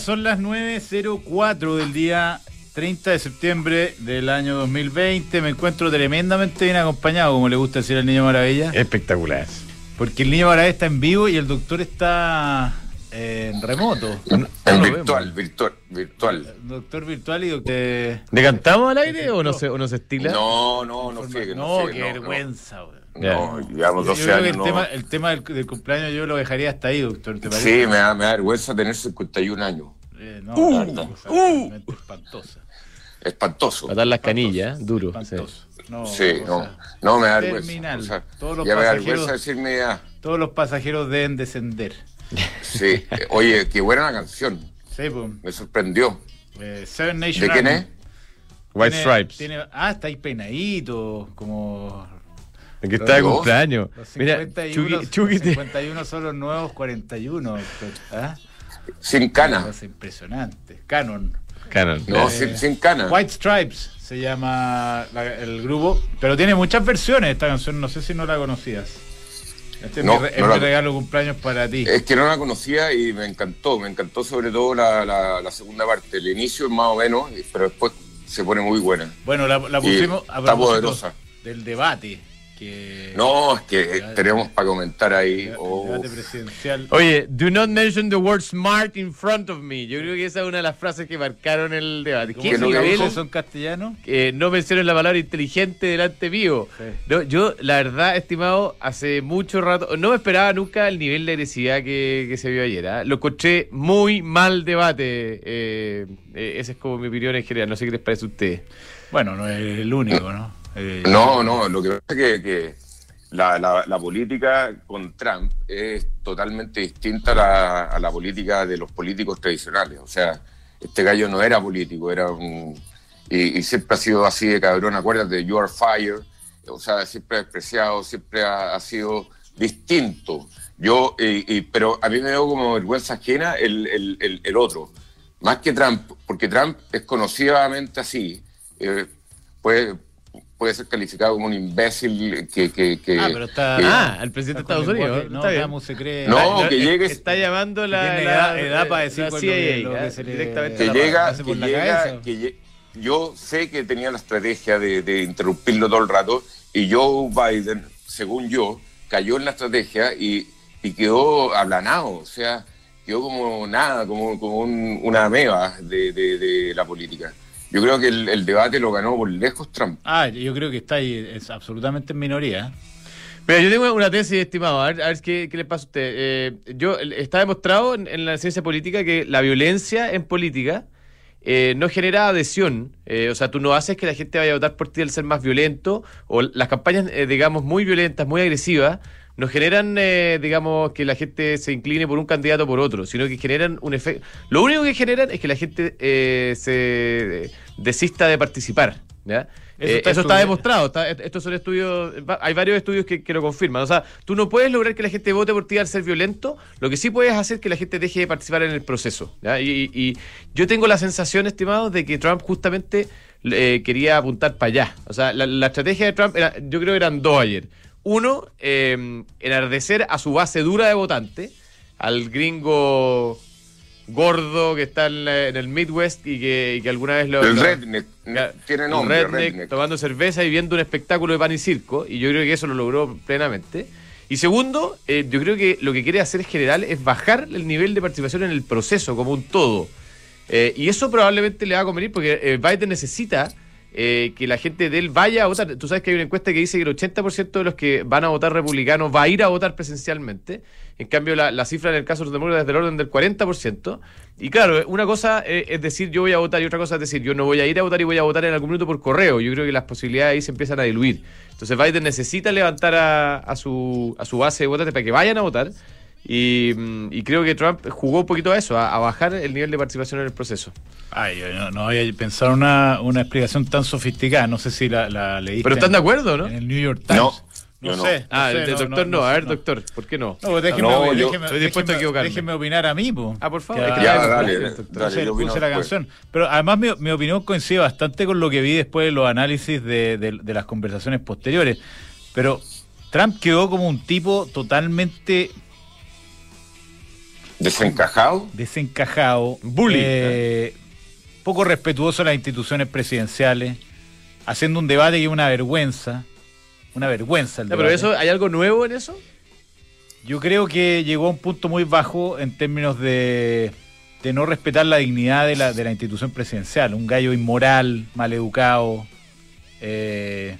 son las 9.04 del día 30 de septiembre del año 2020. Me encuentro tremendamente bien acompañado, como le gusta decir al Niño Maravilla. Espectacular. Porque el Niño Maravilla está en vivo y el doctor está eh, en remoto. En, en virtual, virtual, virtual. Doctor virtual y doctor... ¿Le cantamos al aire o no se, o no se estila? No, no, no sé. No, qué vergüenza, no. No, llevamos 12 yo años. el, tema, el tema del, del, cumpleaños yo lo dejaría hasta ahí, doctor. ¿te sí, me da, me da vergüenza tener 51 años. Eh, no, uh, verdad, uh, espantosa. Espantoso. Matar las canillas, duro. Espantoso. Sí, no, sí, no, sea, no, me da vergüenza. O sea, todos los ya me da vergüenza decirme ya. Todos los pasajeros deben descender. Sí, oye, qué buena la canción. Sí, pues. Me sorprendió. Eh, Seven Nation ¿De quién es? White tiene, Stripes. Tiene, ah, está ahí peinadito, como que está de cumpleaños. Los 51, Mira, Chucky, los 51 son los nuevos 41. ¿ah? Sin cana. Es impresionante. Canon. Canon. No, Eh, sin, sin cana. White Stripes se llama la- el grupo, pero tiene muchas versiones esta canción, no sé si no la conocías. Este No, es mi, no es la- mi regalo de cumpleaños para ti. Es que no la conocía y me encantó. Me encantó sobre todo la, la, la segunda parte. El inicio es más o menos, pero después se pone muy buena. Bueno, la, la pusimos a está propósito poderosa. del debate. Que, No, es que tenemos para comentar ahí. oh, debate presidencial. Oye, do not mention the word smart in front of me. Yo creo que esa es una de las frases que marcaron el debate. ¿Cómo ¿Qué se lo que nivel? traduce dijo? eso en castellano? Eh, no mencionen la palabra inteligente delante mío. Sí. No, yo, la verdad, estimado, hace mucho rato, no me esperaba nunca el nivel de agresividad que, que se vio ayer. ¿ah? Lo encontré muy mal debate. Eh, eh, esa es como mi opinión en general. No sé qué les parece a ustedes. Bueno, no es el único, ¿no? Eh, No, no, lo que pasa es que, la, política con Trump es totalmente distinta a la, política de los políticos tradicionales. O sea, este gallo no era político, era un... Y, siempre ha sido así de cabrón, acuérdate, you are fired. O sea, siempre ha despreciado, siempre ha, sido distinto. Yo, y- y- pero a mí me dio como vergüenza ajena el, el- otro. Más que Trump, porque Trump es conocidamente así. eh, puede ser calificado como un imbécil que... que, que- Ah, pero está. que- Ah, el presidente de Estados Unidos, No, está bien. Se cree. No, que llegues- Está llamando la, edad- edad para decir la cuando CIA, lo que se le- directamente que llega, que la llega, que yo sé que tenía la estrategia de, de interrumpirlo todo el rato y Joe Biden, según yo, cayó en la estrategia y, y quedó aplanado, o sea, quedó como nada, como, como un- una ameba de, de- de la política. Yo creo que el, el debate lo ganó por lejos Trump. Ah, yo creo que está ahí, es absolutamente en minoría. Pero yo tengo una tesis, estimado, a ver, a ver qué, qué le pasa a usted. Eh, yo, está demostrado en, en la ciencia política que la violencia en política eh, no genera adhesión. Eh, o sea, tú no haces que la gente vaya a votar por ti al ser más violento, o las campañas, eh, digamos, muy violentas, muy agresivas, no generan, eh, digamos, que la gente se incline por un candidato o por otro, sino que generan un efecto... Lo único que generan es que la gente eh, se desista de participar. ¿ya? Eso Eh, está Eso está, estudiado. demostrado. está- estos son estudios, hay varios estudios que, que lo confirman. O sea, tú no puedes lograr que la gente vote por ti al ser violento. Lo que sí puedes hacer es que la gente deje de participar en el proceso. ¿ya? Y, y yo tengo la sensación, estimado, de que Trump justamente eh, quería apuntar para allá. O sea, la, la estrategia de Trump, era, yo creo que eran dos ayer. Uno, eh, enardecer a su base dura de votantes, al gringo gordo que está en, la- en el Midwest y que, y que alguna vez lo... El lo- redneck, tiene nombre, redneck, redneck. tomando cerveza y viendo un espectáculo de pan y circo, y yo creo que eso lo logró plenamente. Y segundo, eh, yo creo que lo que quiere hacer en general es bajar el nivel de participación en el proceso como un todo. Eh, y eso probablemente le va a convenir porque eh, Biden necesita eh, que la gente de él vaya a votar. Tú sabes que hay una encuesta que dice que el 80% de los que van a votar republicanos va a ir a votar presencialmente. En cambio, la, la cifra en el caso de los demócratas es del orden del 40%. Y claro, una cosa eh, es decir yo voy a votar y otra cosa es decir yo no voy a ir a votar y voy a votar en algún minuto por correo. Yo creo que las posibilidades ahí se empiezan a diluir. Entonces Biden necesita levantar a, a su, a su base de votantes para que vayan a votar. Y, mm, y creo que Trump jugó un poquito a eso, a, a bajar el nivel de participación en el proceso. Ay, yo no, no había pensado una, una explicación tan sofisticada. No sé si la, la leíste. Pero están de acuerdo, ¿no? En el New York Times. No, No sé. Ah, sé, el doctor no, A ver, doctor, ¿por qué no? No, pues déjeme, No, yo déjeme- estoy dispuesto a equivocarme. déjeme opinar a mí, po. Ah, por favor. Que Es que Ya, ya- dale, doctor. dale, yo puse la después. canción. Pero además mi, mi opinión coincide bastante con lo que vi después de los análisis de, de- de las conversaciones posteriores. Pero Trump quedó como un tipo totalmente Desencajado. desencajado, Bully. eh, poco respetuoso de las instituciones presidenciales, haciendo un debate que es una vergüenza, una vergüenza el Ya, pero debate. eso, ¿hay algo nuevo en eso? Yo creo que llegó a un punto muy bajo en términos de, de no respetar la dignidad de la, de la institución presidencial. Un gallo inmoral, maleducado. Eh,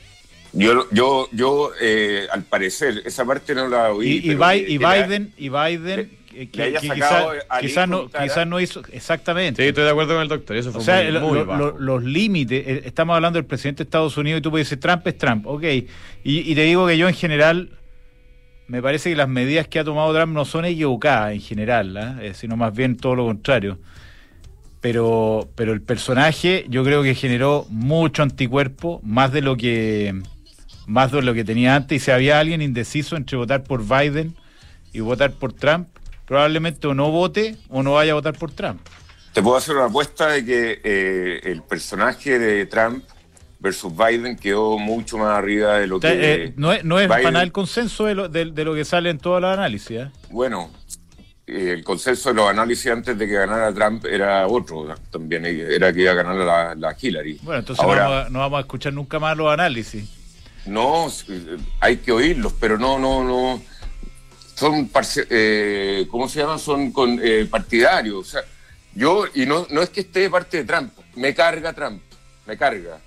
Yo, yo, yo eh, al parecer, esa parte no la oí. y, Biden, y Biden le- que, que sacado quizá- no, quizás no hizo exactamente. Sí, estoy de acuerdo con el doctor. Eso fue O sea, muy, lo- muy lo- bajo. lo- los límites, eh, estamos hablando del presidente de Estados Unidos y tú puedes decir Trump es Trump, ok. Y, y te digo que yo en general, me parece que las medidas que ha tomado Trump no son equivocadas en general, ¿ah? Eh, sino más bien todo lo contrario. Pero, pero el personaje yo creo que generó mucho anticuerpo, más de lo que más de lo que tenía antes. Y si había alguien indeciso entre votar por Biden y votar por Trump, probablemente o no vote o no vaya a votar por Trump. Te puedo hacer una apuesta de que eh, el personaje de Trump versus Biden quedó mucho más arriba de lo O sea, que. eh, no es, no es Biden- para nada el consenso de lo, de, de lo que sale en todos los análisis. ¿eh? Bueno, el consenso de los análisis antes de que ganara Trump era otro también, era que iba a ganar la, la Hillary. Bueno, entonces Ahora, no, vamos a, no vamos a escuchar nunca más los análisis. no, hay que oírlos, pero no, no, no. Son, eh, ¿cómo se llama? Son con, eh, partidarios. O sea, yo, y no, no es que esté de parte de Trump, me carga Trump, me carga.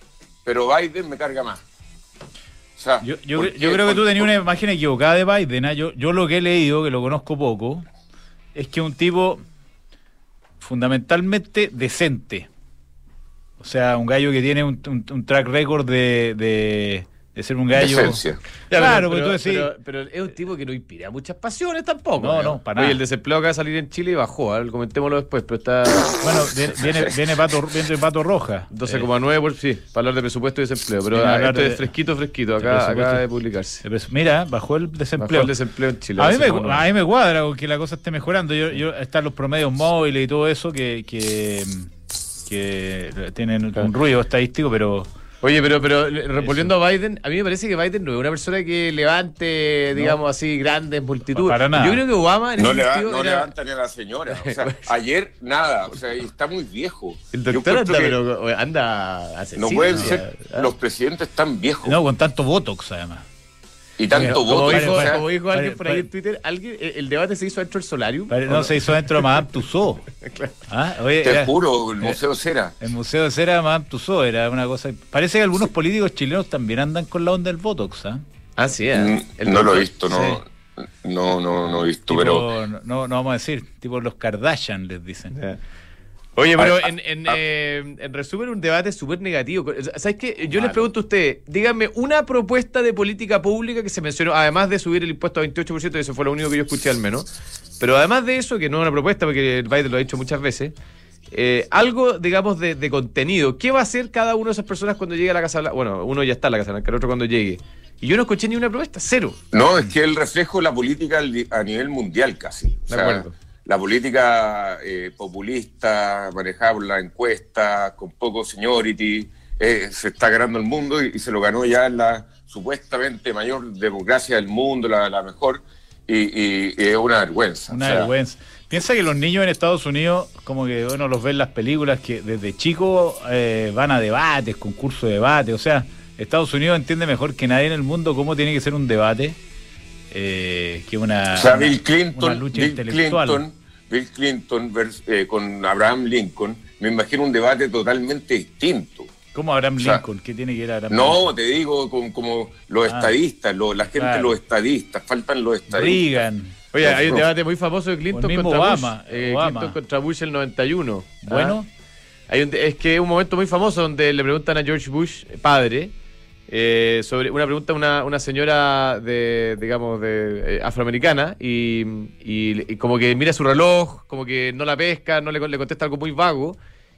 Pero Biden me carga más. O sea, Yo, yo, creo que tú tenías una imagen equivocada de Biden. ¿ah? Yo, yo lo que he leído, que lo conozco poco, es que es un tipo fundamentalmente decente. O sea, un gallo que tiene un, un- un track record de, de, de ser un gallo. Decencia. Claro, pero, porque tú decís- pero- pero es un tipo que no inspira muchas pasiones tampoco. No, no, para Oye, nada. el desempleo acaba de salir en Chile y bajó, ¿eh? comentémoslo después, pero está Bueno, viene, viene, viene Pato, viene Pato Roja. 12,9 por sí, para hablar de presupuesto y desempleo. Pero a ah, esto de- es fresquito, fresquito, acá acaba de publicarse. Eh, pues, Mira, bajó el Bajó desempleo. el desempleo en Chile. A mí, me, 12,9. a mí me cuadra que la cosa esté mejorando. Yo, yo, están los promedios móviles y todo eso que, que, que tienen Claro. un ruido estadístico, pero Oye, pero, pero volviendo a Biden, a mí me parece que Biden no es una persona que levante, digamos así, grandes multitudes. Para nada. Yo creo que Obama en No, ese no era- levanta ni a la señora. O sea, ayer nada. O sea, y está muy viejo. El doctor anda, pero anda asesino. No pueden ser ¿ah? los presidentes tan viejos no con tanto Botox además. Y tanto Como voto. Dijo, o sea, como dijo alguien por ahí en Twitter, alguien, el, debate se hizo dentro del solarium. Pare- ¿o No se hizo dentro de Madame Tussauds. ¿Ah? Oye, te era- juro, el Museo Cera. el Museo de Cera de Madame Tussauds era una cosa. Parece que algunos políticos chilenos también andan con la onda del Botox. ¿ah? Ah, sí, Mm, ¿eh? El No lo he visto, no. No, no, no he visto, Tipo, pero no, no vamos a decir, tipo los Kardashian les dicen. Oye, pero en, en, eh, en resumen, un debate súper negativo. ¿Sabes qué? Yo les pregunto a ustedes, díganme una propuesta de política pública que se mencionó, además de subir el impuesto a 28%, eso fue lo único que yo escuché al menos. Pero además de eso, que no es una propuesta, porque Biden lo ha dicho muchas veces, eh, algo, digamos, de, de contenido. ¿Qué va a hacer cada una de esas personas cuando llegue a la Casa Blanca? Bueno, uno ya está en la Casa Blanca, el otro cuando llegue. Y yo no escuché ni una propuesta, cero. no, es que el reflejo de la política a nivel mundial casi. O De acuerdo. La política eh, populista, manejada por la encuesta, con poco seniority, eh, se está ganando el mundo y, y se lo ganó ya en la supuestamente mayor democracia del mundo, la, la mejor, y, es una vergüenza. Una O sea, vergüenza. Piensa que los niños en Estados Unidos, como que uno los ve en las películas, que desde chicos eh, van a debates, concursos de debate. O sea, Estados Unidos entiende mejor que nadie en el mundo cómo tiene que ser un debate eh, que una, O sea, una- Bill una Clinton, lucha Bill intelectual. Clinton, Bill Clinton vers- eh, con Abraham Lincoln, me imagino un debate totalmente distinto. ¿Cómo Abraham O sea, Lincoln? ¿Qué tiene que ver Abraham No, Lincoln? te digo con, como los Ah. estadistas, lo- la gente, Claro. los estadistas, faltan los estadistas. Reagan. Oye, hay un debate muy famoso de Clinton mismo contra Obama, Bush. eh, Obama. Clinton contra Bush el 91. Bueno. Ah. Hay un- es que es un momento muy famoso donde le preguntan a George Bush, padre, eh, sobre una pregunta una, una señora de, digamos, de eh, afroamericana y, y- y como que mira su reloj, como que no la pesca, no le, le contesta algo muy vago.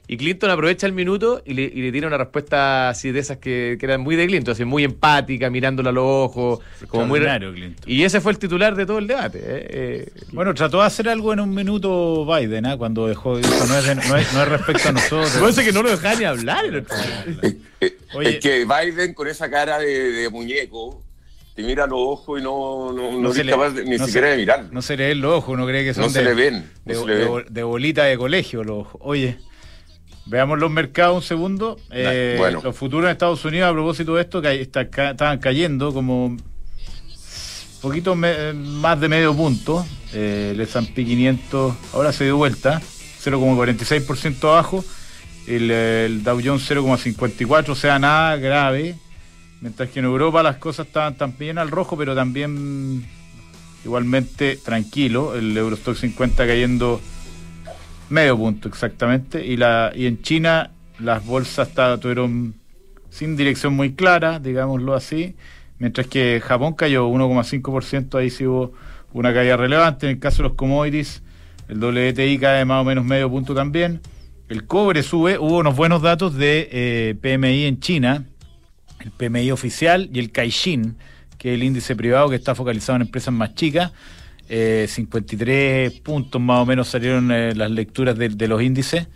Y Clinton aprovecha el minuto y le, y le tira una respuesta así de esas que, que eran muy de Clinton, así muy empática, mirándola a los ojos, como muy... Clinton. Y ese fue el titular de todo el debate. ¿eh? Eh, Bueno, trató de hacer algo en un minuto Biden, ¿ah? Cuando dejó, dijo, no es, de- no es, no es respecto a nosotros. Parece que no lo dejaba ni hablar. el otro. Eh, Oye. Es que Biden con esa cara de, de muñeco te mira los ojos y no, no, No no se le- capaz de- ni no siquiera se- de mirar. No se le ven los ojos, uno cree que son No se de, le ven, no de, se le de- ven. de bolita de colegio los ojos. Oye, veamos los mercados un segundo. Eh, bueno. Los futuros en Estados Unidos, a propósito de esto, que está, ca- estaban cayendo como poquito me- más de medio punto. Eh, el S&P 500 ahora se dio vuelta, 0,46% abajo. El, el Dow Jones 0,54, o sea, nada grave. Mientras que en Europa las cosas estaban también al rojo, pero también igualmente tranquilo. El Eurostock 50 cayendo medio punto exactamente. Y, la, y en China las bolsas tuvieron sin dirección muy clara, digámoslo así. Mientras que Japón cayó 1,5%, ahí sí hubo una caída relevante. En el caso de los commodities, el WTI cae más o menos medio punto también. El cobre sube, hubo unos buenos datos de eh, PMI en China, el PMI oficial y el Caixin, que es el índice privado que está focalizado en empresas más chicas. Eh, 53 puntos más o menos salieron eh, las lecturas de, de los índices.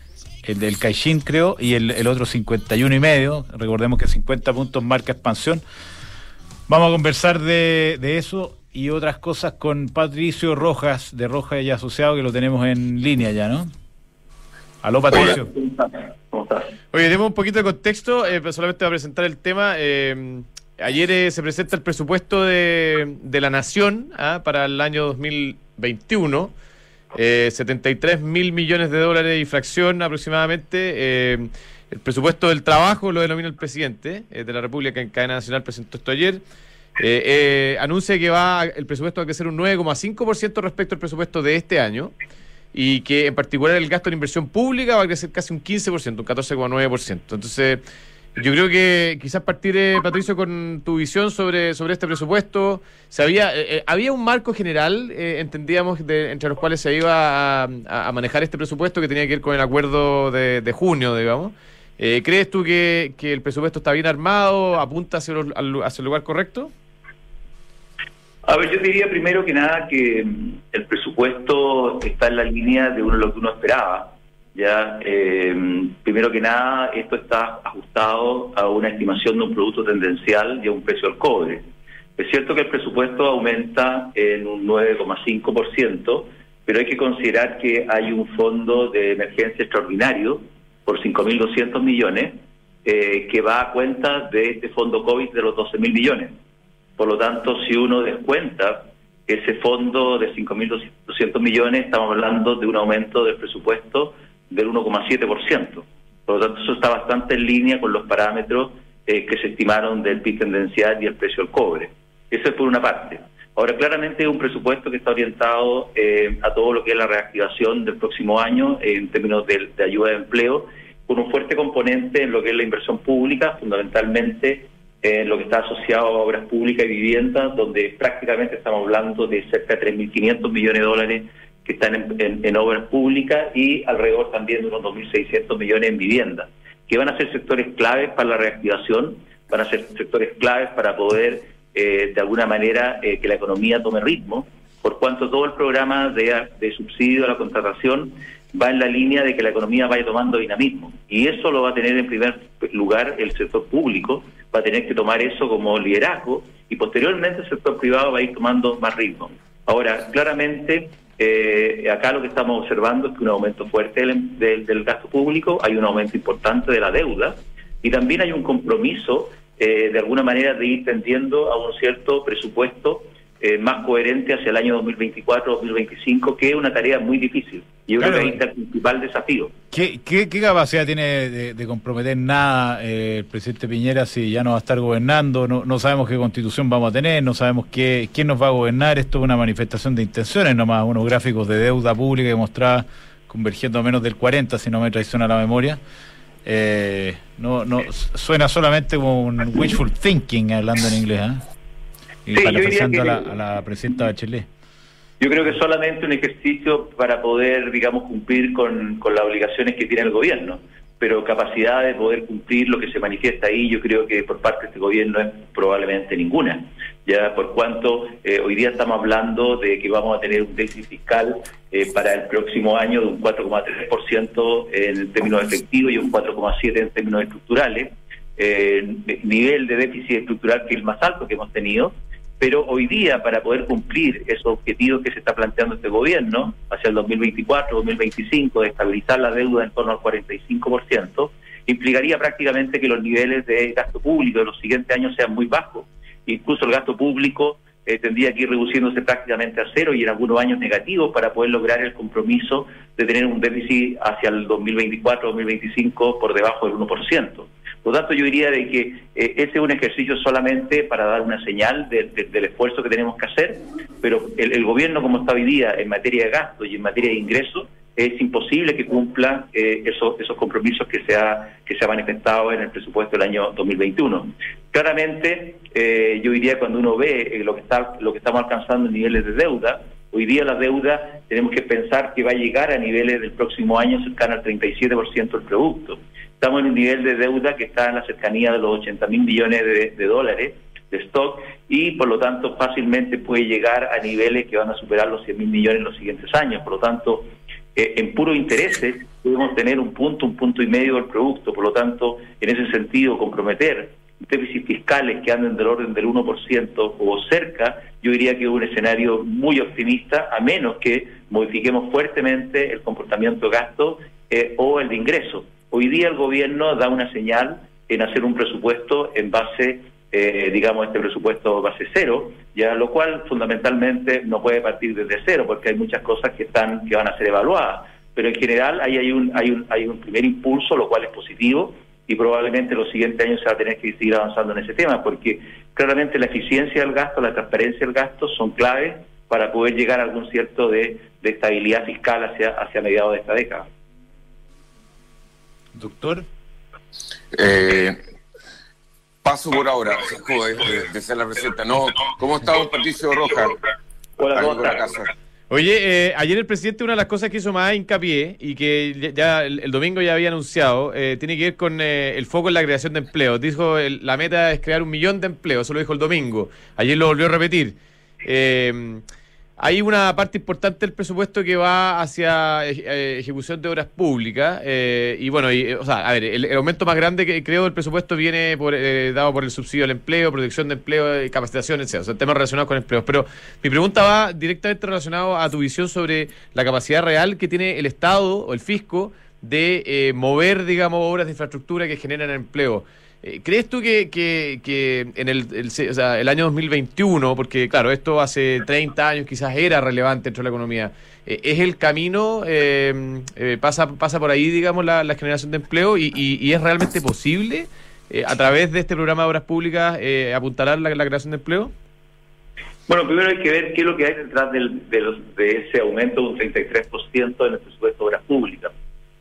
El del Caixin, creo, y el, el otro 51 y medio. Recordemos que 50 puntos marca expansión. Vamos a conversar de, de eso y otras cosas con Patricio Rojas, de Rojas y Asociado, que lo tenemos en línea ya, ¿no? Aló, Patricio. ¿Cómo estás? Oye, demos un poquito de contexto, eh, pero solamente para presentar el tema. eh, ayer eh, se presenta el presupuesto de, de la Nación ah, para el año 2021. eh, 73 mil millones de dólares y fracción aproximadamente. eh, el presupuesto del trabajo lo denomina el presidente eh, de la República en cadena nacional, presentó esto ayer. Anuncia que va el presupuesto va a crecer un 9,5% respecto al presupuesto de este año y que en particular el gasto en inversión pública va a crecer casi un 15%, un 14,9%. Entonces, yo creo que quizás partir, eh, Patricio, con tu visión sobre, sobre este presupuesto. Se había, eh, eh, había un marco general, eh, entendíamos, de- entre los cuales se iba a, manejar este presupuesto que tenía que ver con el acuerdo de, junio, digamos. ¿Crees tú que, que el presupuesto está bien armado, apunta hacia, los- hacia el lugar correcto? A ver, yo diría primero que nada que mm, el presupuesto está en la línea de uno, lo que uno esperaba. Ya, eh, primero que nada, esto está ajustado a una estimación de un producto tendencial y a un precio del cobre. Es cierto que el presupuesto aumenta en un 9,5%, pero hay que considerar que hay un fondo de emergencia extraordinario por 5.200 millones eh, que va a cuenta de este fondo COVID de los 12.000 millones. Por lo tanto, si uno descuenta ese fondo de 5.200 millones, estamos hablando de un aumento del presupuesto del 1,7%. Por lo tanto, eso está bastante en línea con los parámetros eh, que se estimaron del PIB tendencial y el precio del cobre. Eso es por una parte. Ahora, claramente es un presupuesto que está orientado eh, a todo lo que es la reactivación del próximo año en términos de, de ayuda de empleo, con un fuerte componente en lo que es la inversión pública, fundamentalmente en lo que está asociado a obras públicas y viviendas, donde prácticamente estamos hablando de cerca de 3.500 millones de dólares que están en, obras públicas y alrededor también de unos 2.600 millones en viviendas, que van a ser sectores claves para la reactivación, van a ser sectores claves para poder, eh, de alguna manera, eh, que la economía tome ritmo, por cuanto todo el programa de subsidio a la contratación va en la línea de que la economía vaya tomando dinamismo. Y eso lo va a tener en primer lugar el sector público, va a tener que tomar eso como liderazgo y posteriormente el sector privado va a ir tomando más ritmo. Ahora, claramente, eh, acá lo que estamos observando es que un aumento fuerte del, del- gasto público, hay un aumento importante de la deuda y también hay un compromiso eh, de alguna manera de ir tendiendo a un cierto presupuesto eh, más coherente hacia el año 2024-2025, que es una tarea muy difícil. Y yo Claro. creo que ahí está el principal desafío. ¿Qué, qué, qué capacidad tiene de, de comprometer nada eh, el presidente Piñera si ya no va a estar gobernando? No, no sabemos qué constitución vamos a tener, no sabemos qué, quién nos va a gobernar. Esto es una manifestación de intenciones nomás, unos gráficos de deuda pública que mostraba convergiendo a menos del 40, si no me traiciona la memoria. Eh, no, no Suena solamente como un wishful thinking, hablando en inglés. ¿ah? Sí, parafraseando a, la, a la presidenta Bachelet. Yo creo que solamente un ejercicio para poder, digamos, cumplir con, con las obligaciones que tiene el gobierno, pero capacidad de poder cumplir lo que se manifiesta ahí, yo creo que por parte de este gobierno es probablemente ninguna. Ya por cuanto eh, hoy día estamos hablando de que vamos a tener un déficit fiscal eh, para el próximo año de un 4,3% en términos efectivos y un 4,7% en términos estructurales, eh, nivel de déficit estructural que es el más alto que hemos tenido pero hoy día para poder cumplir esos objetivos que se está planteando este gobierno hacia el 2024, 2025, de estabilizar la deuda en torno al 45%, implicaría prácticamente que los niveles de gasto público de los siguientes años sean muy bajos. Incluso el gasto público eh, tendría que ir reduciéndose prácticamente a cero y en algunos años negativos para poder lograr el compromiso de tener un déficit hacia el 2024-2025 por debajo del 1%. Por lo tanto, yo diría de que eh, ese es un ejercicio solamente para dar una señal del esfuerzo que tenemos que hacer, pero el, gobierno como está hoy día en materia de gasto y en materia de ingresos, es imposible que cumpla eh, esos, compromisos que se, ha, que se ha manifestado en el presupuesto del año 2021. Claramente, eh, yo diría cuando uno ve lo que está lo que estamos alcanzando en niveles de deuda, hoy día la deuda tenemos que pensar que va a llegar a niveles del próximo año cercano al 37% del producto. Estamos en un nivel de deuda que está en la cercanía de los 80 mil millones de, dólares de stock y por lo tanto fácilmente puede llegar a niveles que van a superar los 100 mil millones en los siguientes años. Por lo tanto, eh, en puro intereses podemos tener un punto, un punto y medio del producto. Por lo tanto, en ese sentido, comprometer déficits fiscales que anden del orden del 1% o cerca, yo diría que es un escenario muy optimista, a menos que modifiquemos fuertemente el comportamiento de gasto eh, o el de ingreso. Hoy día el gobierno da una señal en hacer un presupuesto en base, eh, digamos, este presupuesto base cero, ya lo cual fundamentalmente no puede partir desde cero, porque hay muchas cosas que están que van a ser evaluadas. Pero en general ahí hay un hay un hay un primer impulso, lo cual es positivo y probablemente los siguientes años se va a tener que seguir avanzando en ese tema, porque claramente la eficiencia del gasto, la transparencia del gasto son claves para poder llegar a algún cierto de, estabilidad fiscal hacia hacia mediados de esta década. Doctor. Eh, paso por ahora, de, de, ser la presidenta. No, ¿Cómo está don Patricio Roja? Hola, ¿cómo Oye, eh, ayer el presidente una de las cosas que hizo más hincapié y que ya el, domingo ya había anunciado, eh, tiene que ver con el foco en la creación de empleos. Dijo la meta es crear un millón de empleos, eso lo dijo el domingo. Ayer lo volvió a repetir. Eh, hay una parte importante del presupuesto que va hacia eh, ejecución de obras públicas. Eh, y bueno, y, o sea, a ver, el, aumento más grande que creo del presupuesto viene por, eh, dado por el subsidio al empleo, protección de empleo, capacitación, etc. Temas relacionados con empleos. Pero mi pregunta va directamente relacionado a tu visión sobre la capacidad real que tiene el Estado o el fisco de mover, digamos, obras de infraestructura que generan empleo. Eh, ¿Crees tú que, que, en el, el, año 2021, porque claro, esto hace 30 años quizás era relevante dentro de la economía, eh, ¿es el camino, eh, pasa, pasa por ahí, digamos, la, generación de empleo y, y, es realmente posible a través de este programa de obras públicas apuntalar la, la, creación de empleo? Bueno, primero hay que ver qué es lo que hay detrás del, de, los, de ese aumento de un 33% en el presupuesto de obras públicas.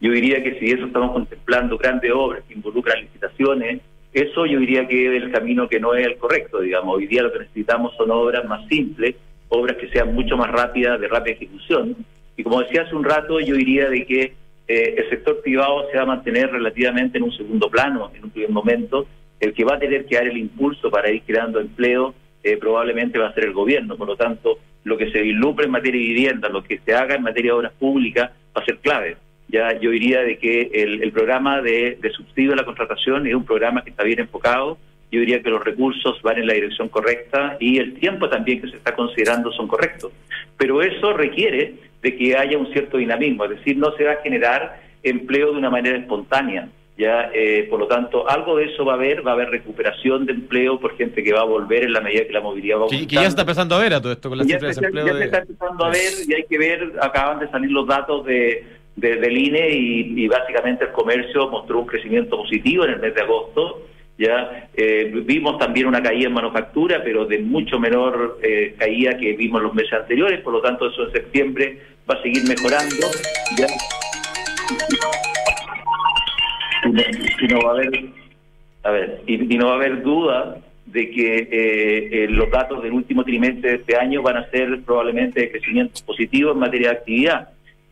Yo diría que si eso estamos contemplando grandes obras que involucran licitaciones, eso yo diría que es el camino que no es el correcto, digamos. Hoy día lo que necesitamos son obras más simples, obras que sean mucho más rápidas, de rápida ejecución. Y como decía hace un rato, yo diría de que eh, el sector privado se va a mantener relativamente en un segundo plano, en un primer momento. El que va a tener que dar el impulso para ir creando empleo eh, probablemente va a ser el gobierno. Por lo tanto, lo que se vislumbre en materia de vivienda, lo que se haga en materia de obras públicas, va a ser clave ya yo diría de que el, programa de, subsidio a la contratación es un programa que está bien enfocado. Yo diría que los recursos van en la dirección correcta y el tiempo también que se está considerando son correctos. Pero eso requiere de que haya un cierto dinamismo, es decir, no se va a generar empleo de una manera espontánea. Ya, eh, por lo tanto, algo de eso va a haber, va a haber recuperación de empleo por gente que va a volver en la medida que la movilidad va a Que, ya se está empezando a ver a todo esto con las cifras de empleo. Ya se está empezando a ver y hay que ver, acaban de salir los datos de del INE y, básicamente el comercio mostró un crecimiento positivo en el mes de agosto. Ya eh, vimos también una caída en manufactura, pero de mucho menor eh, caída que vimos los meses anteriores, por lo tanto eso en septiembre va a seguir mejorando. Y, no, va a haber, a ver, y, no va a haber duda de que eh, los datos del último trimestre de este año van a ser probablemente de crecimiento positivo en materia de actividad.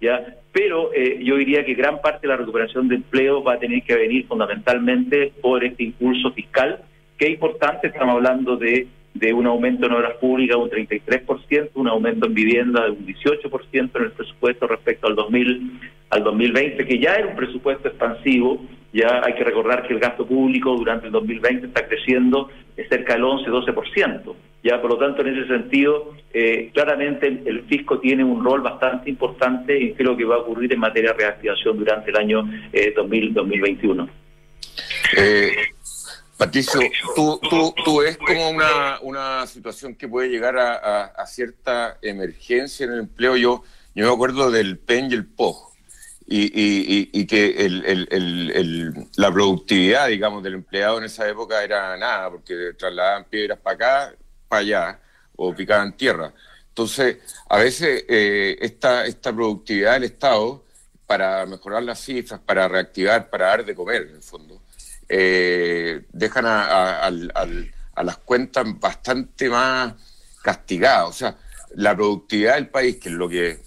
¿Ya? pero eh, yo diría que gran parte de la recuperación de empleo va a tener que venir fundamentalmente por este impulso fiscal, que es importante, estamos hablando de, un aumento en obras públicas de un 33%, un aumento en vivienda de un 18% en el presupuesto respecto al 2000 al 2020, que ya era un presupuesto expansivo, ya hay que recordar que el gasto público durante el 2020 está creciendo cerca del 11-12%. Ya, por lo tanto, en ese sentido, eh, claramente el, fisco tiene un rol bastante importante y creo que va a ocurrir en materia de reactivación durante el año 2021. Eh, Patricio, ¿tú, tú, ves como una, una situación que puede llegar a, cierta emergencia en el empleo. Yo, yo me acuerdo del PEN y el POG, y, que el, la productividad, digamos, del empleado en esa época era nada, porque trasladaban piedras para acá, para allá, o picaban tierra. Entonces, a veces eh, esta, esta productividad del Estado, para mejorar las cifras, para reactivar, para dar de comer, en el fondo, eh, dejan a, las cuentas bastante más castigadas. O sea, la productividad del país, que es lo que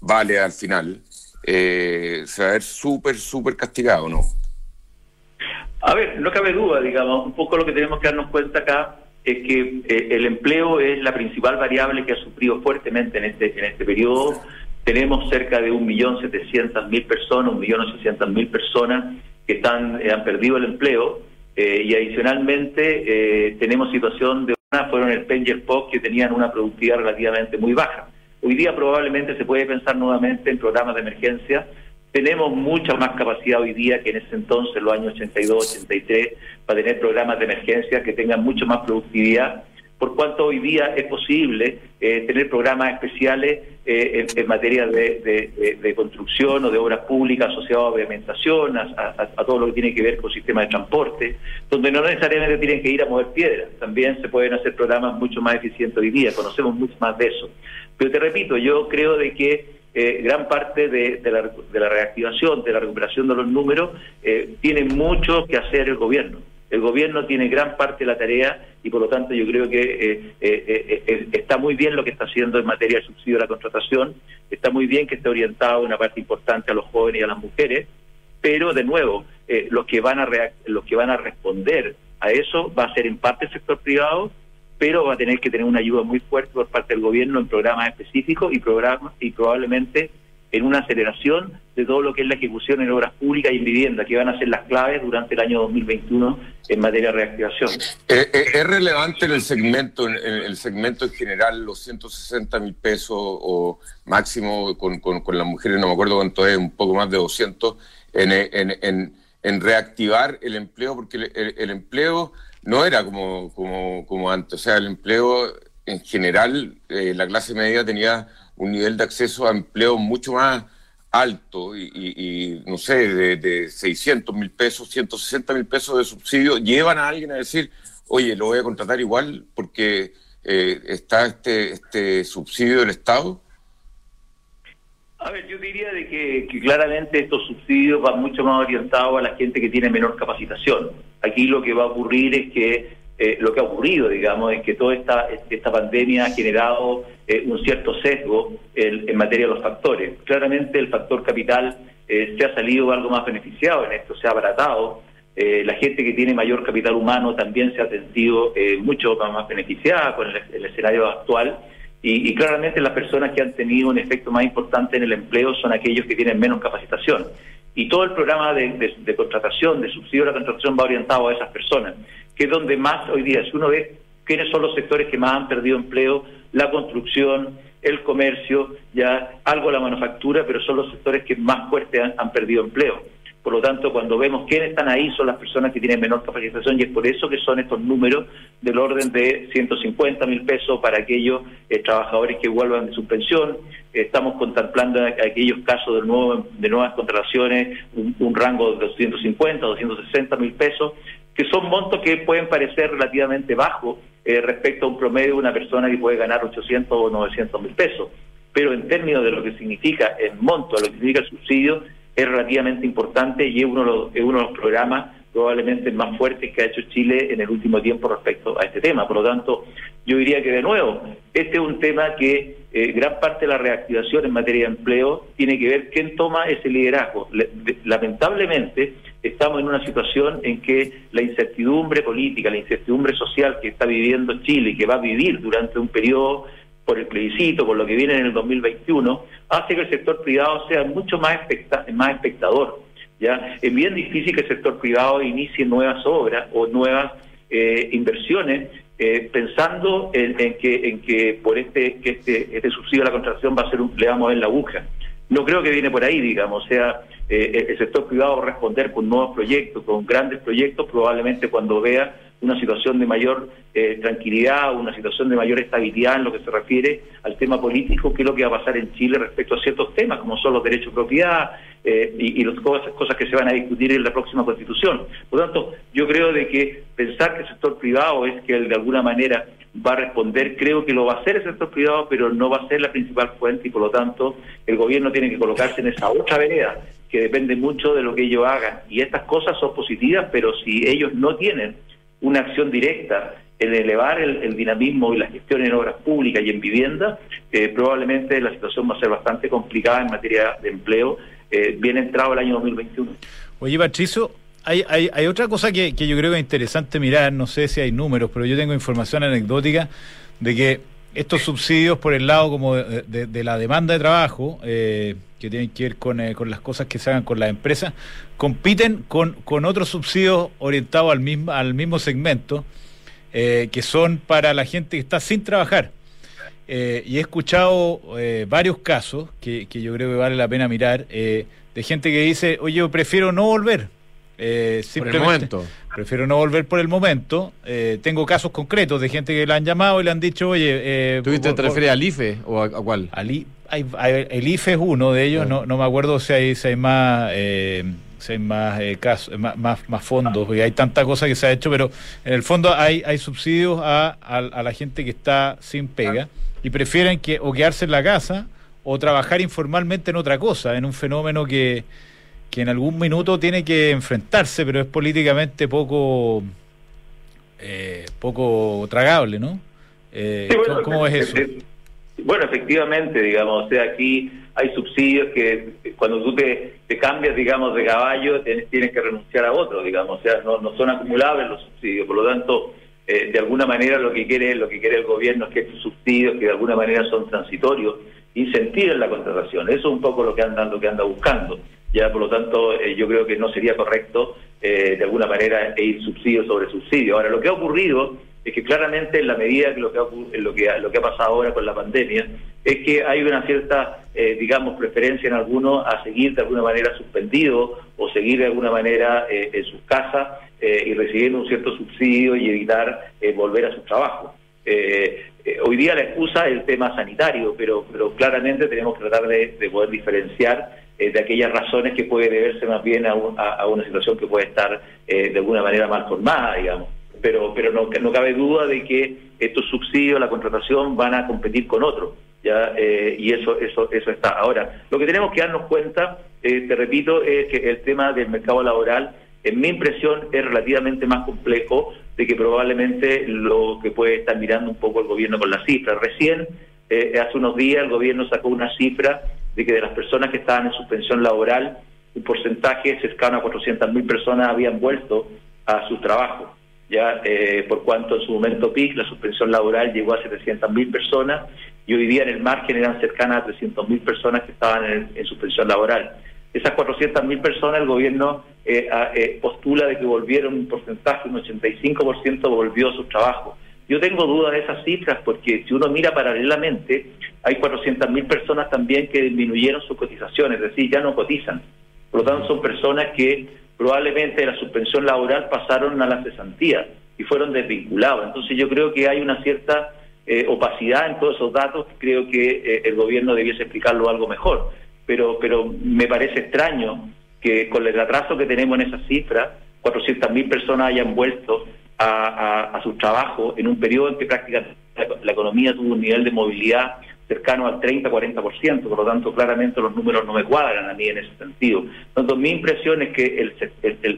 vale al final, eh, se va a ver súper, súper castigado, ¿no? A ver, no cabe duda, digamos, un poco lo que tenemos que darnos cuenta acá es que eh, el empleo es la principal variable que ha sufrido fuertemente en este, en este periodo. Tenemos cerca de 1.700.000 personas, 1.800.000 personas que están, eh, han perdido el empleo eh, y adicionalmente tenemos situación de una, fueron el Penger POC que tenían una productividad relativamente muy baja. Hoy día probablemente se puede pensar nuevamente en programas de emergencia. Tenemos mucha más capacidad hoy día que en ese entonces, los años 82, 83, para tener programas de emergencia que tengan mucho más productividad por cuanto hoy día es posible eh, tener programas especiales eh, en, materia de, construcción o de obras públicas asociadas a pavimentación, a, todo lo que tiene que ver con sistemas de transporte, donde no necesariamente tienen que ir a mover piedras, también se pueden hacer programas mucho más eficientes hoy día, conocemos mucho más de eso. Pero te repito, yo creo de que eh, gran parte de, la, reactivación, de la recuperación de los números, tiene mucho que hacer el gobierno. El gobierno tiene gran parte de la tarea y por lo tanto yo creo que eh, eh, eh, está muy bien lo que está haciendo en materia de subsidio a la contratación, está muy bien que esté orientado una parte importante a los jóvenes y a las mujeres, pero de nuevo, los, que van a los que van a responder a eso va a ser en parte el sector privado, pero va a tener que tener una ayuda muy fuerte por parte del gobierno en programas específicos y programas y probablemente en una aceleración de todo lo que es la ejecución en obras públicas y en vivienda, que van a ser las claves durante el año 2021 en materia de reactivación. Eh, eh, ¿Es relevante en el segmento, en el segmento en general, los 160 mil pesos o máximo con, con, las mujeres, no me acuerdo cuánto es, un poco más de 200, en, en, en, reactivar el empleo? Porque el, el, empleo no era como, como, como antes, o sea, el empleo en general, eh, la clase media tenía un nivel de acceso a empleo mucho más alto y, no sé, de, de 600 mil pesos, 160 mil pesos de subsidio, llevan a alguien a decir, oye, lo voy a contratar igual porque eh, está este, este subsidio del Estado? A ver, yo diría de que, claramente estos subsidios van mucho más orientados a la gente que tiene menor capacitación. Aquí lo que va a ocurrir es que eh, lo que ha ocurrido, digamos, es que toda esta, esta pandemia ha generado eh, un cierto sesgo en, materia de los factores. Claramente el factor capital eh, se ha salido algo más beneficiado en esto, se ha abaratado. la gente que tiene mayor capital humano también se ha sentido mucho más beneficiada con el, escenario actual. Y, claramente las personas que han tenido un efecto más importante en el empleo son aquellos que tienen menos capacitación. Y todo el programa de, contratación, de subsidio a la contratación va orientado a esas personas que es donde más hoy día, si uno ve quiénes son los sectores que más han perdido empleo, la construcción, el comercio, ya algo la manufactura, pero son los sectores que más fuerte han, perdido empleo. Por lo tanto, cuando vemos quiénes están ahí, son las personas que tienen menor capacitación y es por eso que son estos números del orden de 150 mil pesos para aquellos eh, trabajadores que vuelvan de su pensión. estamos contemplando aquellos casos de, nuevo, de nuevas contrataciones, un, un rango de 250, 260 mil pesos que son montos que pueden parecer relativamente bajos eh, respecto a un promedio de una persona que puede ganar 800 o 900 mil pesos. Pero en términos de lo que significa el monto, lo que significa el subsidio, es relativamente importante y es uno de los, uno de los programas probablemente más fuertes que ha hecho Chile en el último tiempo respecto a este tema. Por lo tanto, yo diría que de nuevo, este es un tema que eh, gran parte de la reactivación en materia de empleo tiene que ver quién toma ese liderazgo. Lamentablemente, estamos en una situación en que la incertidumbre política, la incertidumbre social que está viviendo Chile y que va a vivir durante un periodo por el plebiscito, por lo que viene en el 2021, hace que el sector privado sea mucho más, más espectador. ¿ya? Es bien difícil que el sector privado inicie nuevas obras o nuevas eh, inversiones eh, pensando en, que, en que por este, que este, este subsidio a la contratación va a ser un, le vamos a ver la aguja. No creo que viene por ahí, digamos, o sea, eh, el sector privado va a responder con nuevos proyectos, con grandes proyectos, probablemente cuando vea una situación de mayor eh, tranquilidad, una situación de mayor estabilidad en lo que se refiere al tema político, que es lo que va a pasar en Chile respecto a ciertos temas, como son los derechos de propiedad eh, y, las cosas, cosas que se van a discutir en la próxima constitución. Por lo tanto, yo creo de que pensar que el sector privado es que de alguna manera va a responder, creo que lo va a hacer el sector privado, pero no va a ser la principal fuente y por lo tanto el gobierno tiene que colocarse en esa otra vereda que depende mucho de lo que ellos hagan. Y estas cosas son positivas, pero si ellos no tienen una acción directa en elevar el, dinamismo y la gestión en obras públicas y en vivienda, eh, probablemente la situación va a ser bastante complicada en materia de empleo, eh, bien entrado el año 2021. Oye, Patricio, hay, hay, hay otra cosa que, que yo creo que es interesante mirar, no sé si hay números, pero yo tengo información anecdótica de que estos subsidios por el lado como de, la demanda de trabajo, eh, que tienen que ver con, con, las cosas que se hagan con las empresas, compiten con, con otros subsidios orientados al mismo, al mismo segmento, eh, que son para la gente que está sin trabajar. Eh, y he escuchado eh, varios casos que, que, yo creo que vale la pena mirar, de gente que dice, oye, yo prefiero no volver. Por el momento. Prefiero no volver por el momento. tengo casos concretos de gente que le han llamado y le han dicho, oye... ¿Tú te refieres al IFE o a, cuál? Al el IFE es uno de ellos, no, no me acuerdo si hay, si hay más si hay más, eh, casos, más, más, fondos, porque hay tanta cosa que se ha hecho, pero en el fondo hay, hay subsidios a, a, la gente que está sin pega y prefieren que o quedarse en la casa o trabajar informalmente en otra cosa, en un fenómeno que, que en algún minuto tiene que enfrentarse, pero es políticamente poco, eh, poco tragable, ¿no? Eh, ¿Cómo, es eso? Bueno, efectivamente, digamos, o sea, aquí hay subsidios que cuando tú te, cambias, digamos, de caballo, tienes que renunciar a otro, digamos, o sea, no, no son acumulables los subsidios, por lo tanto, eh, de alguna manera lo que quiere lo que quiere el gobierno es que estos subsidios, que de alguna manera son transitorios, incentiven la contratación. Eso es un poco lo que anda, lo que anda buscando. Ya, por lo tanto, eh, yo creo que no sería correcto, eh, de alguna manera, ir subsidio sobre subsidio. Ahora, lo que ha ocurrido es que claramente en la medida que lo que ha, lo que lo que ha pasado ahora con la pandemia es que hay una cierta eh, digamos preferencia en algunos a seguir de alguna manera suspendido o seguir de alguna manera eh, en sus casas eh, y recibiendo un cierto subsidio y evitar volver a su trabajo hoy día la excusa es el tema sanitario pero pero claramente tenemos que tratar de, poder diferenciar de aquellas razones que puede deberse más bien a, a, una situación que puede estar de alguna manera mal formada digamos pero pero no, no cabe duda de que estos subsidios, la contratación, van a competir con otros. ¿ya? Eh, y eso, eso, eso está. Ahora, lo que tenemos que darnos cuenta, eh, te repito, es que el tema del mercado laboral, en mi impresión, es relativamente más complejo de que probablemente lo que puede estar mirando un poco el gobierno con las cifras. Recién, eh, hace unos días, el gobierno sacó una cifra de que de las personas que estaban en suspensión laboral, un porcentaje cercano a 400.000 personas habían vuelto a sus trabajos ya eh, por cuanto en su momento PIC la suspensión laboral llegó a 700.000 personas y hoy día en el margen eran cercanas a 300.000 personas que estaban en, suspensión laboral. Esas 400.000 personas el gobierno eh, eh, postula de que volvieron un porcentaje, un 85% volvió a su trabajo. Yo tengo dudas de esas cifras porque si uno mira paralelamente, hay 400.000 personas también que disminuyeron sus cotizaciones, es decir, ya no cotizan. Por lo tanto, son personas que probablemente de la suspensión laboral pasaron a la cesantía y fueron desvinculados. Entonces yo creo que hay una cierta eh, opacidad en todos esos datos, creo que eh, el gobierno debiese explicarlo algo mejor, pero, pero me parece extraño que con el atraso que tenemos en esa cifra, 400.000 personas hayan vuelto a, a, su trabajo en un periodo en que prácticamente la economía tuvo un nivel de movilidad cercano al 30-40%, por lo tanto claramente los números no me cuadran a mí en ese sentido. Entonces mi impresión es que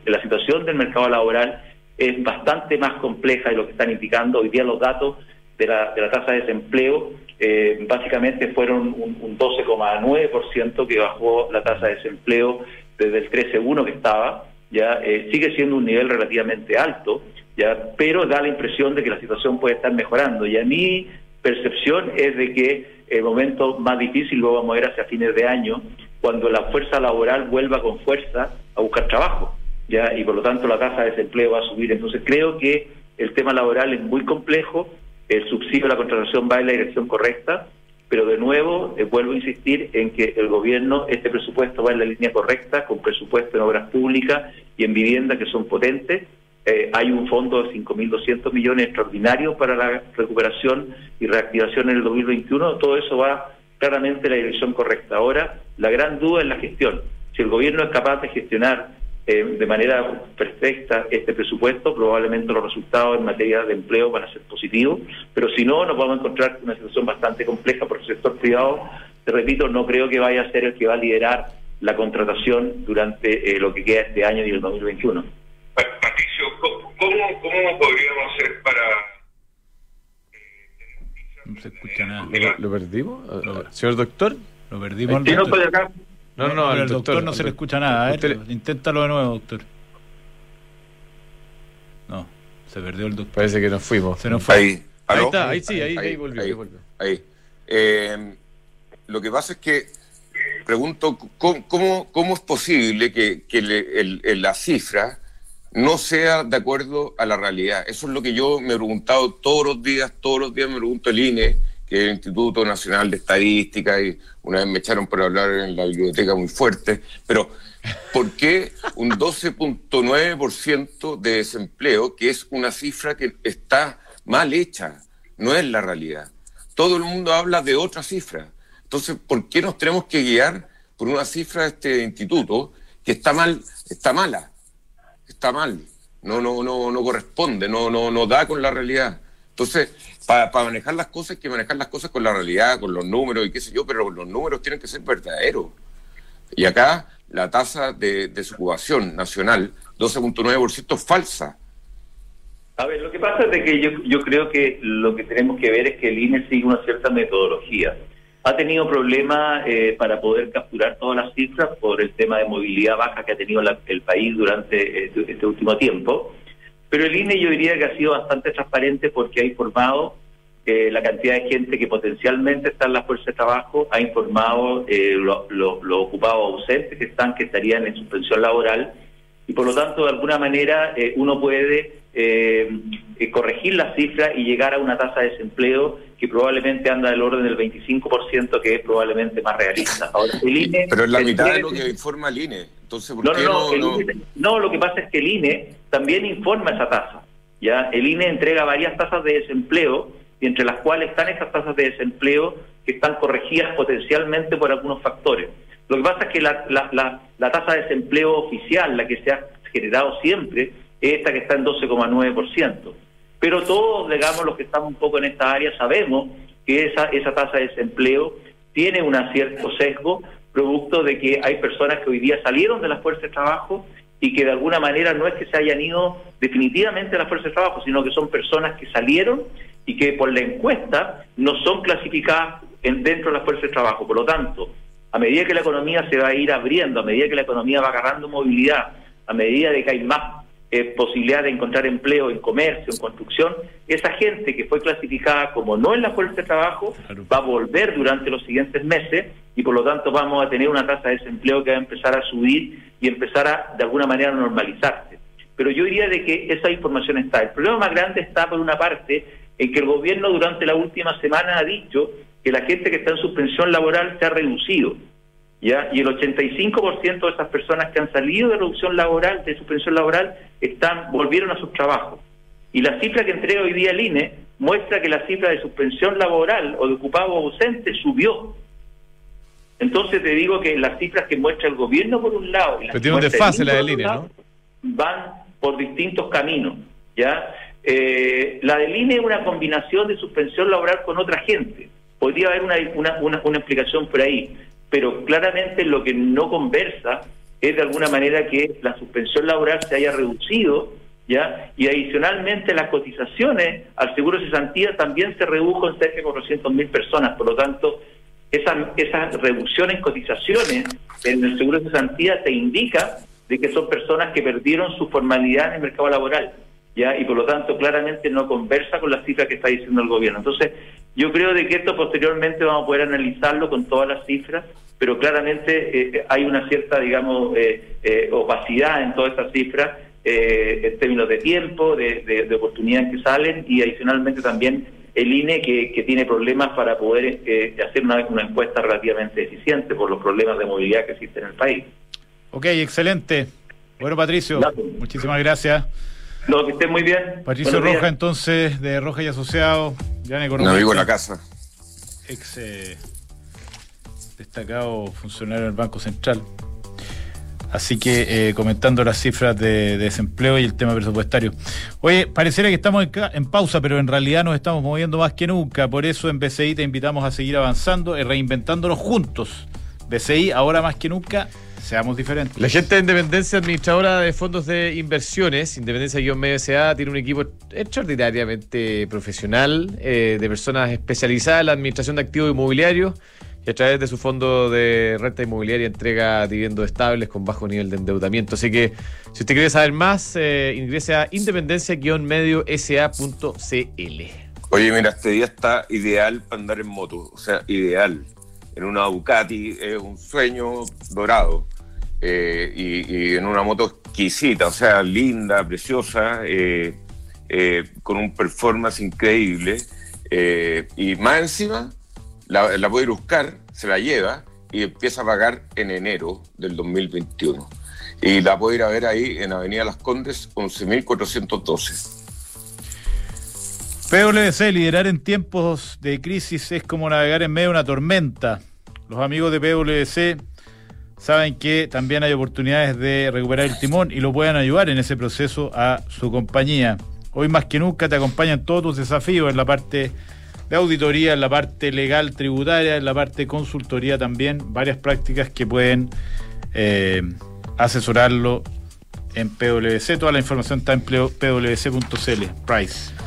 la situación del mercado laboral es bastante más compleja de lo que están indicando hoy día los datos de la, de la tasa de desempleo. Eh, básicamente fueron un, 12,9% que bajó la tasa de desempleo desde el 13,1 que estaba, ya eh, sigue siendo un nivel relativamente alto, ya pero da la impresión de que la situación puede estar mejorando y a mi percepción es de que el momento más difícil lo vamos a ver hacia fines de año, cuando la fuerza laboral vuelva con fuerza a buscar trabajo, ya y por lo tanto la tasa de desempleo va a subir. Entonces creo que el tema laboral es muy complejo, el subsidio a la contratación va en la dirección correcta, pero de nuevo eh, vuelvo a insistir en que el gobierno, este presupuesto va en la línea correcta, con presupuesto en obras públicas y en vivienda que son potentes. Eh, hay un fondo de 5.200 millones extraordinarios para la recuperación y reactivación en el 2021. Todo eso va claramente en la dirección correcta. Ahora, la gran duda es la gestión. Si el gobierno es capaz de gestionar eh, de manera perfecta este presupuesto, probablemente los resultados en materia de empleo van a ser positivos, pero si no, nos vamos a encontrar una situación bastante compleja porque el sector privado, te repito, no creo que vaya a ser el que va a liderar la contratación durante eh, lo que queda este año y el 2021. Patricio, ¿cómo, cómo podríamos hacer para... No se escucha nada. ¿Lo, perdimos? Señor doctor, lo perdimos. no estoy acá. No, no, al doctor, no se le escucha nada. A ver, inténtalo de nuevo, doctor. No, se perdió el doctor. Parece que nos fuimos. Se nos fue. Ahí, ahí está, ahí sí, ahí, ahí, volvió. Ahí. ahí. Eh, lo que pasa es que pregunto, ¿cómo, cómo, cómo es posible que, que le, la cifra no sea de acuerdo a la realidad? Eso es lo que yo me he preguntado todos los días, todos los días me pregunto el INE que es el Instituto Nacional de Estadística, y una vez me echaron por hablar en la biblioteca muy fuerte, pero ¿por qué un 12.9% de desempleo, que es una cifra que está mal hecha, no es la realidad? Todo el mundo habla de otra cifra. Entonces, ¿por qué nos tenemos que guiar por una cifra de este instituto que está mal, está mala, está mal, no, no, no, no corresponde, no, no, no da con la realidad? Entonces, para manejar las cosas hay que manejar las cosas con la realidad, con los números y qué sé yo, pero los números tienen que ser verdaderos. Y acá la tasa de desocupación nacional, 12.9%, es falsa. A ver, lo que pasa es de que yo, yo creo que lo que tenemos que ver es que el INE sigue una cierta metodología. Ha tenido problemas eh, para poder capturar todas las cifras por el tema de movilidad baja que ha tenido el país durante este, este último tiempo. Pero el INE yo diría que ha sido bastante transparente porque ha informado eh, la cantidad de gente que potencialmente está en la fuerza de trabajo, ha informado eh, los ocupados ausentes que están, que estarían en suspensión laboral, y por lo tanto, de alguna manera, eh, uno puede eh, corregir las cifras y llegar a una tasa de desempleo que probablemente anda del orden del 25%, que es probablemente más realista. Ahora, el INE, Pero es la mitad de lo que informa el INE. Entonces, ¿por no, qué no, no, no, lo que pasa es que el INE también informa esa tasa. ¿ya? El INE entrega varias tasas de desempleo, y entre las cuales están esas tasas de desempleo que están corregidas potencialmente por algunos factores. Lo que pasa es que la, la, la, tasa de desempleo oficial, la que se ha generado siempre, esta que está en 12,9%. Pero todos, digamos, los que estamos un poco en esta área, sabemos que esa, esa tasa de desempleo tiene un cierto sesgo producto de que hay personas que hoy día salieron de la fuerza de trabajo y que de alguna manera no es que se hayan ido definitivamente de la fuerza de trabajo, sino que son personas que salieron y que por la encuesta no son clasificadas en, dentro de la fuerza de trabajo. Por lo tanto, a medida que la economía se va a ir abriendo, a medida que la economía va agarrando movilidad, a medida de que hay más eh, posibilidad de encontrar empleo en comercio, en construcción, esa gente que fue clasificada como no en la fuerza de trabajo va a volver durante los siguientes meses y por lo tanto vamos a tener una tasa de desempleo que va a empezar a subir y empezar a de alguna manera a normalizarse. Pero yo diría de que esa información está. El problema más grande está por una parte en que el gobierno durante la última semana ha dicho que la gente que está en suspensión laboral se ha reducido. ¿Ya? Y el 85% de esas personas que han salido de reducción laboral, de suspensión laboral, están volvieron a sus trabajos. Y la cifra que entrega hoy día el INE muestra que la cifra de suspensión laboral o de ocupado ausente subió. Entonces te digo que las cifras que muestra el gobierno por un lado y las Pero la del INE, ¿no? Van por distintos caminos, ¿ya? Eh, la del INE es una combinación de suspensión laboral con otra gente. Podría haber una, una, una, una explicación por ahí pero claramente lo que no conversa es de alguna manera que la suspensión laboral se haya reducido, ¿ya? Y adicionalmente las cotizaciones al seguro de cesantía también se redujo en cerca de 400 mil personas, por lo tanto, esa, esa reducción en cotizaciones en el seguro de cesantía te indica de que son personas que perdieron su formalidad en el mercado laboral. ¿Ya? y por lo tanto claramente no conversa con las cifras que está diciendo el gobierno. Entonces, yo creo de que esto posteriormente vamos a poder analizarlo con todas las cifras, pero claramente eh, hay una cierta, digamos, eh, eh, opacidad en todas estas cifras eh, en términos de tiempo, de, de, oportunidades que salen y adicionalmente también el INE que, que tiene problemas para poder eh, hacer una, una, encuesta relativamente eficiente por los problemas de movilidad que existen en el país. Ok, excelente. Bueno, Patricio, muchísimas gracias. No, que estén muy bien. Patricio Roja, entonces, de Roja y Asociados, ya Un amigo en la casa. Ex eh, destacado funcionario del Banco Central. Así que eh, comentando las cifras de, desempleo y el tema presupuestario. Oye, pareciera que estamos en, pausa, pero en realidad nos estamos moviendo más que nunca. Por eso en BCI te invitamos a seguir avanzando y reinventándonos juntos. BCI, ahora más que nunca, seamos diferentes. La gente de Independencia, administradora de fondos de inversiones, Independencia-MSA, tiene un equipo extraordinariamente profesional eh, de personas especializadas en la administración de activos inmobiliarios y a través de su fondo de renta inmobiliaria entrega dividendos estables con bajo nivel de endeudamiento. Así que si usted quiere saber más, eh, ingrese a independencia-medio-sa.cl. Oye, mira, este día está ideal para andar en moto, o sea, ideal. En una Ducati es un sueño dorado. Eh, y, en una moto exquisita, o sea, linda, preciosa, eh, con un performance increíble. y más encima, la, la puede ir a buscar, se la lleva y empieza a pagar en enero del 2021. Y la puede ir a ver ahí en Avenida Las Condes, 11.412. PwC, liderar en tiempos de crisis es como navegar en medio de una tormenta. Los amigos de PwC saben que también hay oportunidades de recuperar el timón y lo pueden ayudar en ese proceso a su compañía. Hoy más que nunca te acompañan todos tus desafíos en la parte de auditoría, en la parte legal tributaria, en la parte consultoría también, varias prácticas que pueden eh, asesorarlo en PwC. Toda la información está en pwc.cl. Price.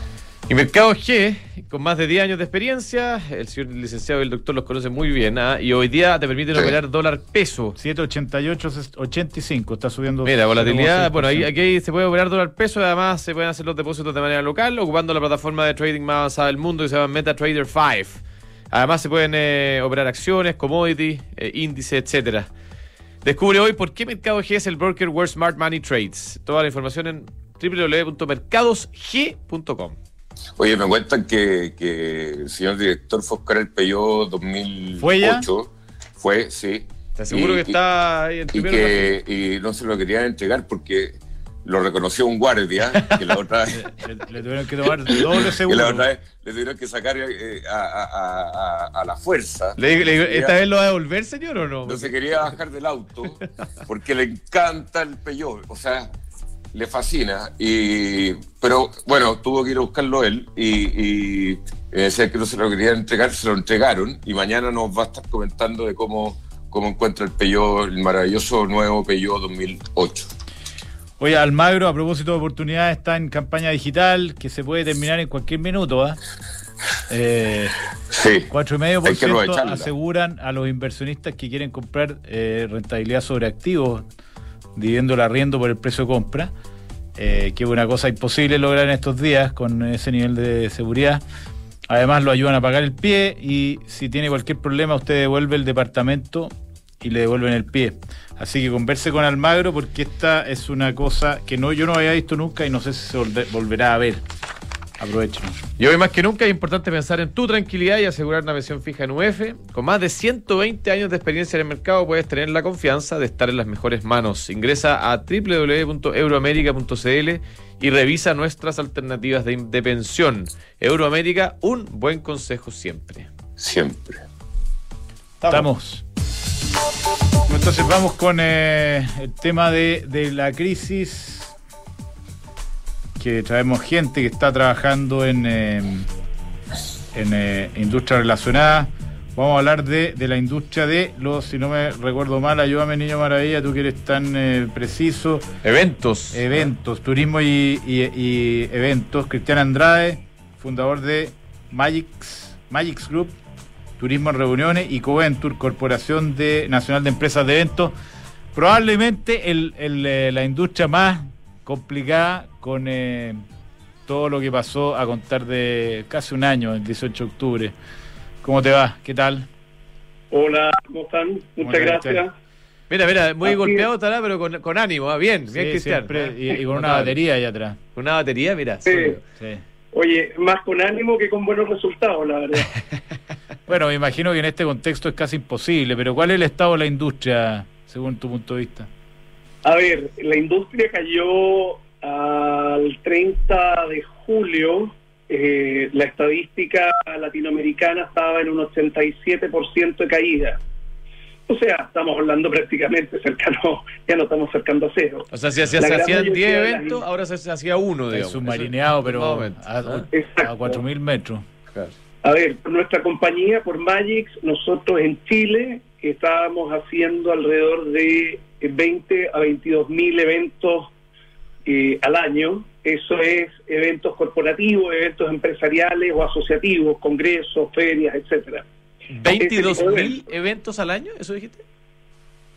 Y Mercado G, con más de 10 años de experiencia, el señor licenciado y el doctor los conoce muy bien, ¿ah? y hoy día te permiten operar dólar peso. 788-85, está subiendo. Mira, volatilidad, bueno, ahí, aquí se puede operar dólar peso, y además se pueden hacer los depósitos de manera local, ocupando la plataforma de trading más avanzada del mundo que se llama MetaTrader 5. Además se pueden eh, operar acciones, commodities, eh, índices, etcétera. Descubre hoy por qué Mercado G es el broker where smart money trades. Toda la información en www.mercadosg.com. Oye, me cuentan que, el señor director fue Oscar El Peyó 2008. ¿Fue ya? Fue, sí. ¿Estás seguro que está ahí en y que y no se lo querían entregar porque lo reconoció un guardia que la otra vez le, tuvieron que tomar doble seguro. Que la otra vez le tuvieron que sacar eh, a, la fuerza. ¿Esta vez lo va a devolver, señor, o no? No se quería bajar del auto porque le encanta el Peyó. O sea, le fascina. Y, pero bueno, tuvo que ir a buscarlo él y, y decía que no se lo querían entregar, se lo entregaron y mañana nos va a estar comentando de cómo, cómo encuentra el Peugeot, el maravilloso nuevo Peugeot 2008. Oye, Almagro, a propósito de oportunidades, está en campaña digital que se puede terminar en cualquier minuto. ¿ah? ¿eh? sí. Cuatro y medio por ciento aseguran a los inversionistas que quieren comprar eh, rentabilidad sobre activos dividiendo el arriendo por el precio de compra, eh, que es una cosa imposible lograr en estos días con ese nivel de seguridad. Además lo ayudan a pagar el pie y si tiene cualquier problema usted devuelve el departamento y le devuelven el pie. Así que converse con Almagro porque esta es una cosa que no yo no había visto nunca y no sé si se volverá a ver. Aprovechen. Y hoy más que nunca es importante pensar en tu tranquilidad y asegurar una pensión fija en UF. Con más de 120 años de experiencia en el mercado puedes tener la confianza de estar en las mejores manos. Ingresa a www.euroamerica.cl y revisa nuestras alternativas de, pensión. Euroamérica, un buen consejo siempre. Siempre. Estamos. Entonces vamos con eh, el tema de, de la crisis que traemos gente que está trabajando en, em, en eh, industria relacionada. Vamos a hablar de, la industria de los, si no me recuerdo mal, ayúdame Niño Maravilla, tú que eres tan eh, preciso. Eventos. Eventos, turismo y, eventos. Cristian Andrade, fundador de Magix, Magix Group, Turismo en Reuniones y Coventur, Corporación de, Nacional de Empresas de Eventos. Probablemente el, eh, la industria más complicada con eh, todo lo que pasó a contar de casi un año, el 18 de octubre. ¿Cómo te va? ¿Qué tal? Hola, ¿cómo están? Muchas gracias. Mira, mira, muy Así golpeado es. estará, pero con, con ánimo, ah, bien, bien Sí, Cristian. siempre, y, y con una batería allá atrás. Con una batería, mira. Sí. Sí. Oye, más con ánimo que con buenos resultados, la verdad. Bueno, me imagino que en este contexto es casi imposible, pero ¿cuál es el estado de la industria, según tu punto de vista? A ver, la industria cayó al 30 de julio. eh, la estadística latinoamericana estaba en un 87% de caída. O sea, estamos hablando prácticamente cercano, ya no estamos cercando a cero. O sea, si, si se hacían 10 mayoría de las eventos, ahora se, se hacía uno, digamos. submarineado, pero a. Exacto. a 4.000 metros. Claro. A ver, nuestra compañía, por Magix, nosotros en Chile estábamos haciendo alrededor de 20 a 22 mil eventos eh, al año. Eso es eventos corporativos, eventos empresariales o asociativos, congresos, ferias, etcétera. ¿22 tipo de mil evento. eventos al año? ¿Eso dijiste?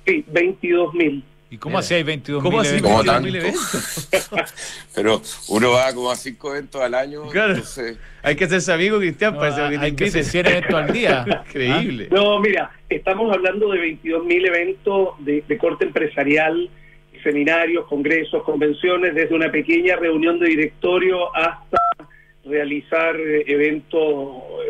Sí, 22 mil. ¿Y cómo Mira. hacía 22.000 ¿Cómo así eventos? ¿Cómo 22 mil tanto? eventos? Pero uno va como a cinco eventos al año, Claro. entonces Hay que hacerse amigo, Cristian, No, parece que hay te que hacer inviten. 100 eventos al día. Increíble. No, mira, estamos hablando de 22 mil eventos de, de corte empresarial, seminarios, congresos, convenciones, desde una pequeña reunión de directorio hasta realizar eh, eventos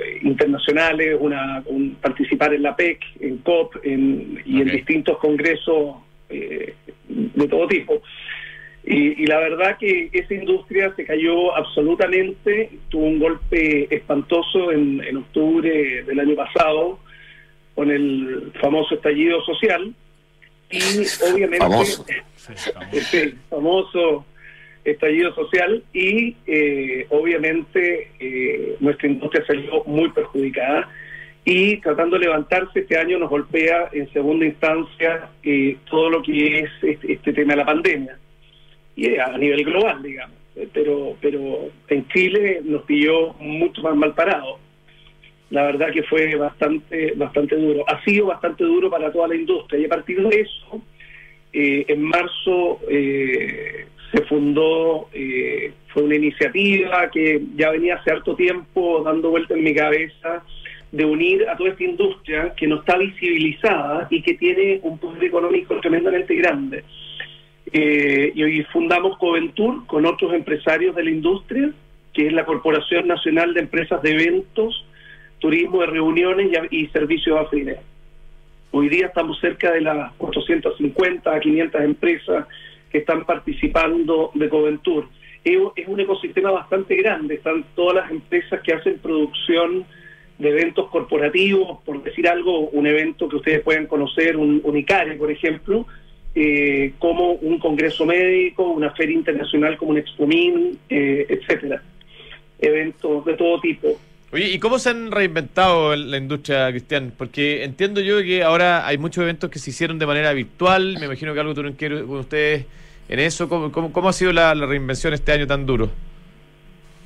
eh, internacionales, una, un- participar en la PEC, en COP en- y en distintos congresos eh, de todo tipo. Y, y la verdad que esa industria se cayó absolutamente, tuvo un golpe espantoso en, en octubre del año pasado con el famoso estallido social y obviamente Famoso. Este famoso estallido social y eh, obviamente eh, nuestra industria salió muy perjudicada y tratando de levantarse este año nos golpea en segunda instancia eh, todo lo que es este, este tema de la pandemia y eh, a nivel global digamos. Pero pero en Chile nos pilló mucho más mal parado. La verdad que fue bastante bastante duro. Ha sido bastante duro para toda la industria y a partir de eso eh, en marzo eh, se fundó, eh, fue una iniciativa que ya venía hace harto tiempo dando vuelta en mi cabeza de unir a toda esta industria que no está visibilizada y que tiene un poder económico tremendamente grande. Eh, y hoy fundamos Coventur con otros empresarios de la industria, que es la Corporación Nacional de Empresas de Eventos, Turismo de Reuniones y, y Servicios Afines. Hoy día estamos cerca de las 450 a 500 empresas que están participando de Coventur. Es un ecosistema bastante grande, están todas las empresas que hacen producción de eventos corporativos, por decir algo, un evento que ustedes pueden conocer, un, un ICARE, por ejemplo, eh, como un congreso médico, una feria internacional como un Expomin, eh, etcétera. Eventos de todo tipo. Oye, ¿y cómo se han reinventado la industria, Cristian? Porque entiendo yo que ahora hay muchos eventos que se hicieron de manera virtual. Me imagino que algo tuvieron que ver con ustedes en eso. ¿Cómo, cómo, cómo ha sido la, la reinvención este año tan duro?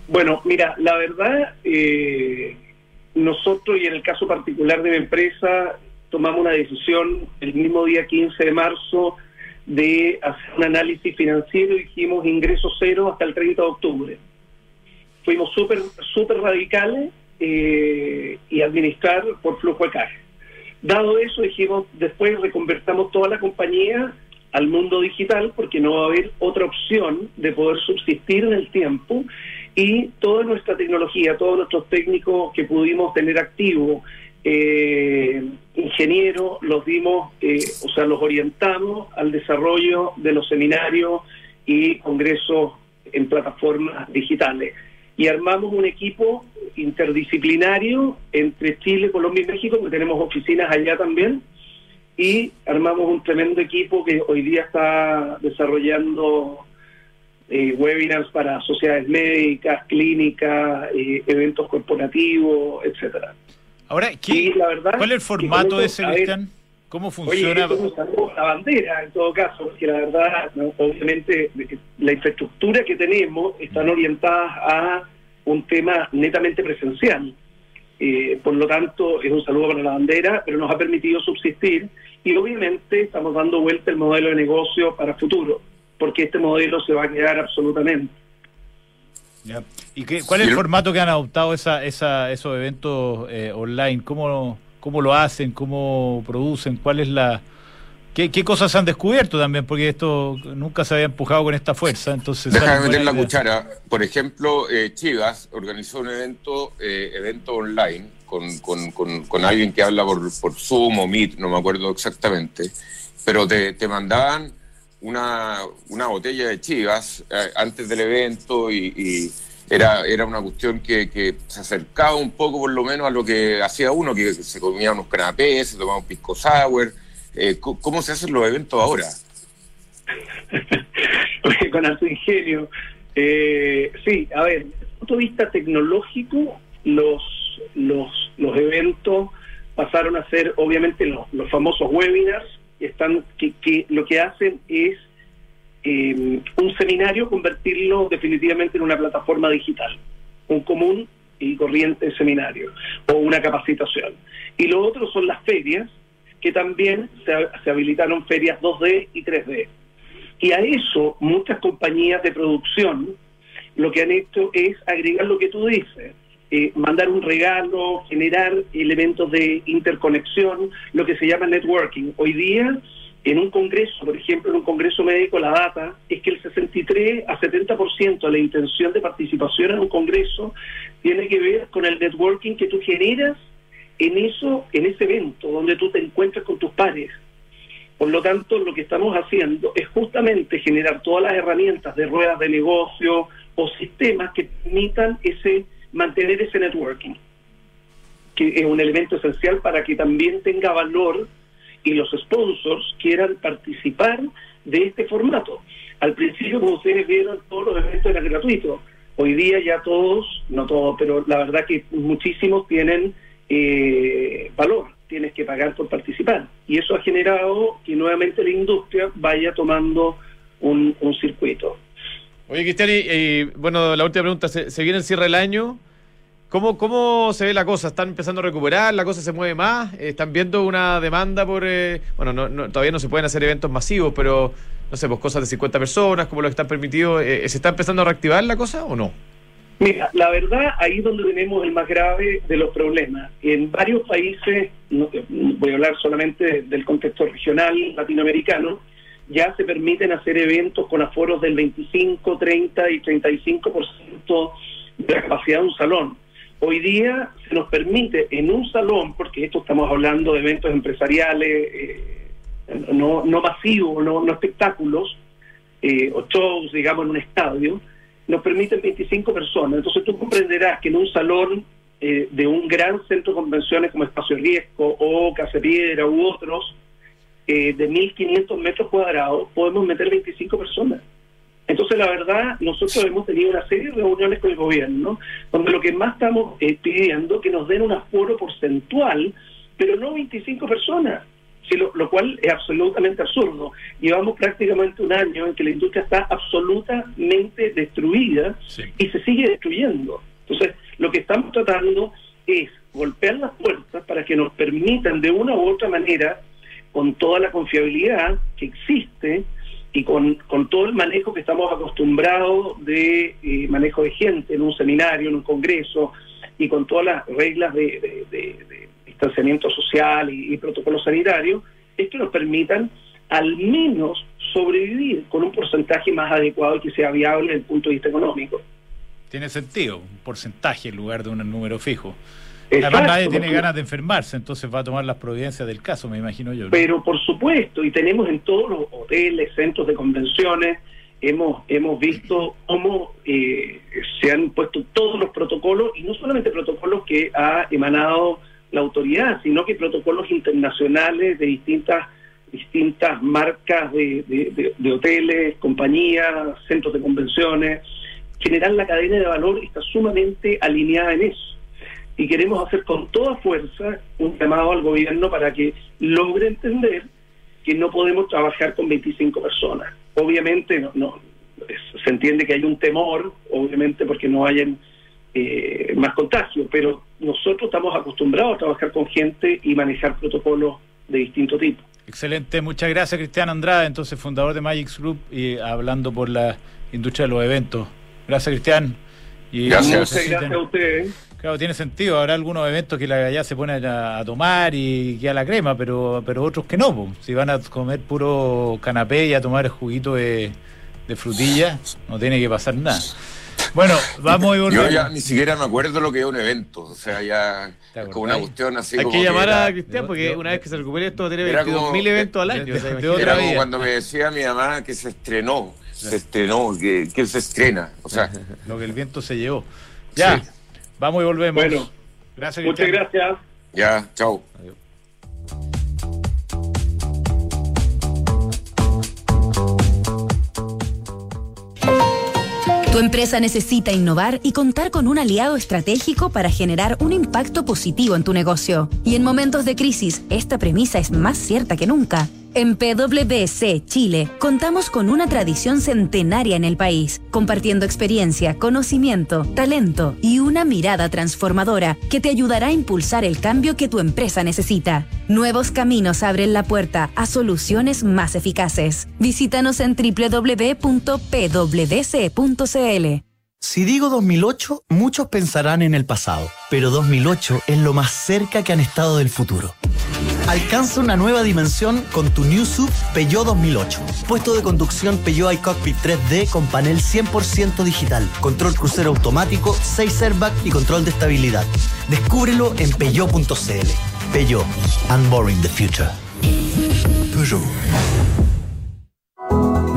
Bueno, mira, la verdad, eh, nosotros y en el caso particular de mi empresa, tomamos una decisión el mismo día 15 de marzo de hacer un análisis financiero y dijimos ingresos cero hasta el 30 de octubre. Fuimos súper súper radicales eh, y administrar por flujo de caja. Dado eso, dijimos, después reconvertamos toda la compañía al mundo digital porque no va a haber otra opción de poder subsistir en el tiempo y toda nuestra tecnología, todos nuestros técnicos que pudimos tener activos, eh, ingenieros, los dimos, eh, o sea, los orientamos al desarrollo de los seminarios y congresos en plataformas digitales. Y armamos un equipo interdisciplinario entre Chile, Colombia y México, que tenemos oficinas allá también, y armamos un tremendo equipo que hoy día está desarrollando eh, webinars para sociedades médicas, clínicas, eh, eventos corporativos, etcétera. Ahora, ¿qué- Y la verdad ¿cuál es el formato de Cristian? ¿Cómo Oye, funciona? esto es un saludo a la bandera en todo caso, porque la verdad, obviamente, la infraestructura que tenemos están orientadas a un tema netamente presencial. Eh, por lo tanto, es un saludo para la bandera, pero nos ha permitido subsistir y obviamente estamos dando vuelta el modelo de negocio para futuro, porque este modelo se va a quedar absolutamente. ¿Y qué, cuál es el- formato que han adoptado esa, esa, esos eventos eh, online? ¿Cómo, ¿Cómo lo hacen? ¿Cómo producen? ¿Cuál es la, ¿Qué, ¿Qué, cosas han descubierto también? Porque esto nunca se había empujado con esta fuerza. entonces Déjame meter la cuchara. Por ejemplo, eh, Chivas organizó un evento, eh, evento online con, con, con, con, alguien que habla por, por Zoom o Meet, no me acuerdo exactamente, pero te, te mandaban una, una botella de Chivas eh, antes del evento y, era, era una cuestión que, que, se acercaba un poco por lo menos a lo que hacía uno, que se comía unos canapés, se tomaba un pisco sour eh, ¿Cómo se hacen los eventos ahora? Con alto ingenio. Eh, sí, a ver, desde el punto de vista tecnológico, los, los, los eventos pasaron a ser obviamente los, los famosos webinars, están, que, que lo que hacen es eh, un seminario convertirlo definitivamente en una plataforma digital, un común y corriente seminario o una capacitación. Y lo otro son las ferias, que también se, habilitaron ferias 2D y 3D. Y a eso muchas compañías de producción lo que han hecho es agregar lo que tú dices, eh, mandar un regalo, generar elementos de interconexión, lo que se llama networking. Hoy día, en un congreso, por ejemplo, en un congreso médico, la data es que el 63 a 70% de la intención de participación en un congreso tiene que ver con el networking que tú generas en eso, en ese evento donde tú te encuentras con tus pares. Por lo tanto, lo que estamos haciendo es justamente generar todas las herramientas de ruedas de negocio o sistemas que permitan ese mantener ese networking, que es un elemento esencial para que también tenga valor y los sponsors quieran participar de este formato. Al principio, como ustedes vieron, todos los eventos eran gratuitos. Hoy día ya todos, no todos, pero la verdad que muchísimos tienen eh, valor, tienes que pagar por participar. Y eso ha generado que nuevamente la industria vaya tomando un, circuito. Oye, Cristian, y, bueno, la última pregunta, ¿se, viene el cierre del año? ¿Cómo, ¿Cómo se ve la cosa? ¿Están empezando a recuperar? ¿La cosa se mueve más? ¿Están viendo una demanda por...? Eh, bueno, no, todavía no se pueden hacer eventos masivos, pero, no sé, pues cosas de 50 personas, como lo que están permitidos. Eh, ¿Se está empezando a reactivar la cosa o no? Mira, la verdad, ahí es donde tenemos el más grave de los problemas. En varios países, voy a hablar solamente del contexto regional latinoamericano, ya se permiten hacer eventos con aforos del 25, 30 y 35% de la capacidad de un salón. Hoy día se nos permite en un salón, porque esto estamos hablando de eventos empresariales, eh, no, no masivos, no, no espectáculos, eh, o shows, digamos, en un estadio, nos permiten 25 personas. Entonces tú comprenderás que en un salón eh, de un gran centro de convenciones como Espacio Riesgo o Casa Piedra u otros, eh, de 1.500 metros cuadrados, podemos meter 25 personas. Entonces, la verdad, nosotros hemos tenido una serie de reuniones con el gobierno, donde lo que más estamos eh, pidiendo que nos den un aforo porcentual, pero no 25 personas lo, cual es absolutamente absurdo. Llevamos prácticamente un año en que la industria está absolutamente destruida y se sigue destruyendo. Entonces, lo que estamos tratando es golpear las puertas para que nos permitan de una u otra manera, con toda la confiabilidad que existe y con, con todo el manejo que estamos acostumbrados de eh, manejo de gente en un seminario, en un congreso, y con todas las reglas de distanciamiento social y, protocolo sanitario, es que nos permitan al menos sobrevivir con un porcentaje más adecuado y que sea viable desde el punto de vista económico. Tiene sentido, un porcentaje en lugar de un número fijo. Además, nadie tiene ganas de enfermarse, entonces va a tomar las providencias del caso, me imagino yo. Pero por supuesto, y tenemos en todos los hoteles, centros de convenciones, hemos, hemos visto cómo eh, se han puesto todos los protocolos, y no solamente protocolos que ha emanado la autoridad, sino que protocolos internacionales de distintas distintas marcas de, hoteles, compañías, centros de convenciones. General, la cadena de valor está sumamente alineada en eso. Y queremos hacer con toda fuerza un llamado al gobierno para que logre entender que no podemos trabajar con 25 personas. Obviamente no, no se entiende que hay un temor, obviamente porque no hayan eh, más contagio, pero nosotros estamos acostumbrados a trabajar con gente y manejar protocolos de distinto tipo. Excelente, muchas gracias Cristian Andrade, entonces fundador de Magic Group y hablando por la industria de los eventos. Gracias Cristian. Y Gracias. Muchas gracias a ustedes. Claro, tiene sentido. Habrá algunos eventos que la ya se pone a, a tomar y queda la crema, pero, pero otros que no. po. Si van a comer puro canapé y a tomar juguito de, de frutilla, no tiene que pasar nada. Bueno, vamos y Yo volvemos. ya ni siquiera me acuerdo lo que es un evento. O sea, ya ¿Te es como una cuestión así Hay como que llamar era- a Cristian porque de- una vez que se recupere esto Era 22.000 como- eventos al año. de- o sea, de imagínate. otra Era como vida. cuando me decía mi mamá que se estrenó. Se estrenó, que, que se estrena. O sea, Lo que el viento se llevó. Ya, Sí. Vamos y volvemos. Bueno, gracias. Muchas Cristian. gracias. ya, chao. Tu empresa necesita innovar y contar con un aliado estratégico para generar un impacto positivo en tu negocio. Y en momentos de crisis, esta premisa es más cierta que nunca. En PwC Chile contamos con una tradición centenaria en el país, compartiendo experiencia, conocimiento, talento y una mirada transformadora que te ayudará a impulsar el cambio que tu empresa necesita. Nuevos caminos abren la puerta a soluciones más eficaces. Visítanos en www.pwc.cl. Si digo 2008, muchos pensarán en el pasado, pero 2008 es lo más cerca que han estado del futuro. Alcanza una nueva dimensión con tu New Sub Peugeot 2008. Puesto de conducción Peugeot iCockpit 3D con panel 100% digital, control crucero automático, 6 airbags y control de estabilidad. Descúbrelo en peugeot.cl. Peugeot, unboring the future.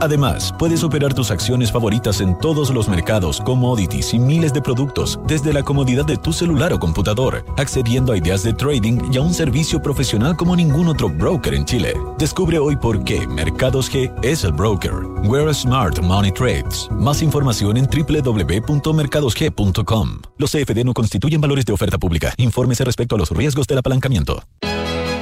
Además, puedes operar tus acciones favoritas en todos los mercados, commodities y miles de productos desde la comodidad de tu celular o computador, accediendo a ideas de trading y a un servicio profesional como ningún otro broker en Chile. Descubre hoy por qué Mercados G es el broker. Where Smart Money Trades. Más información en www.mercadosg.com. Los CFD no constituyen valores de oferta pública. Infórmese respecto a los riesgos del apalancamiento.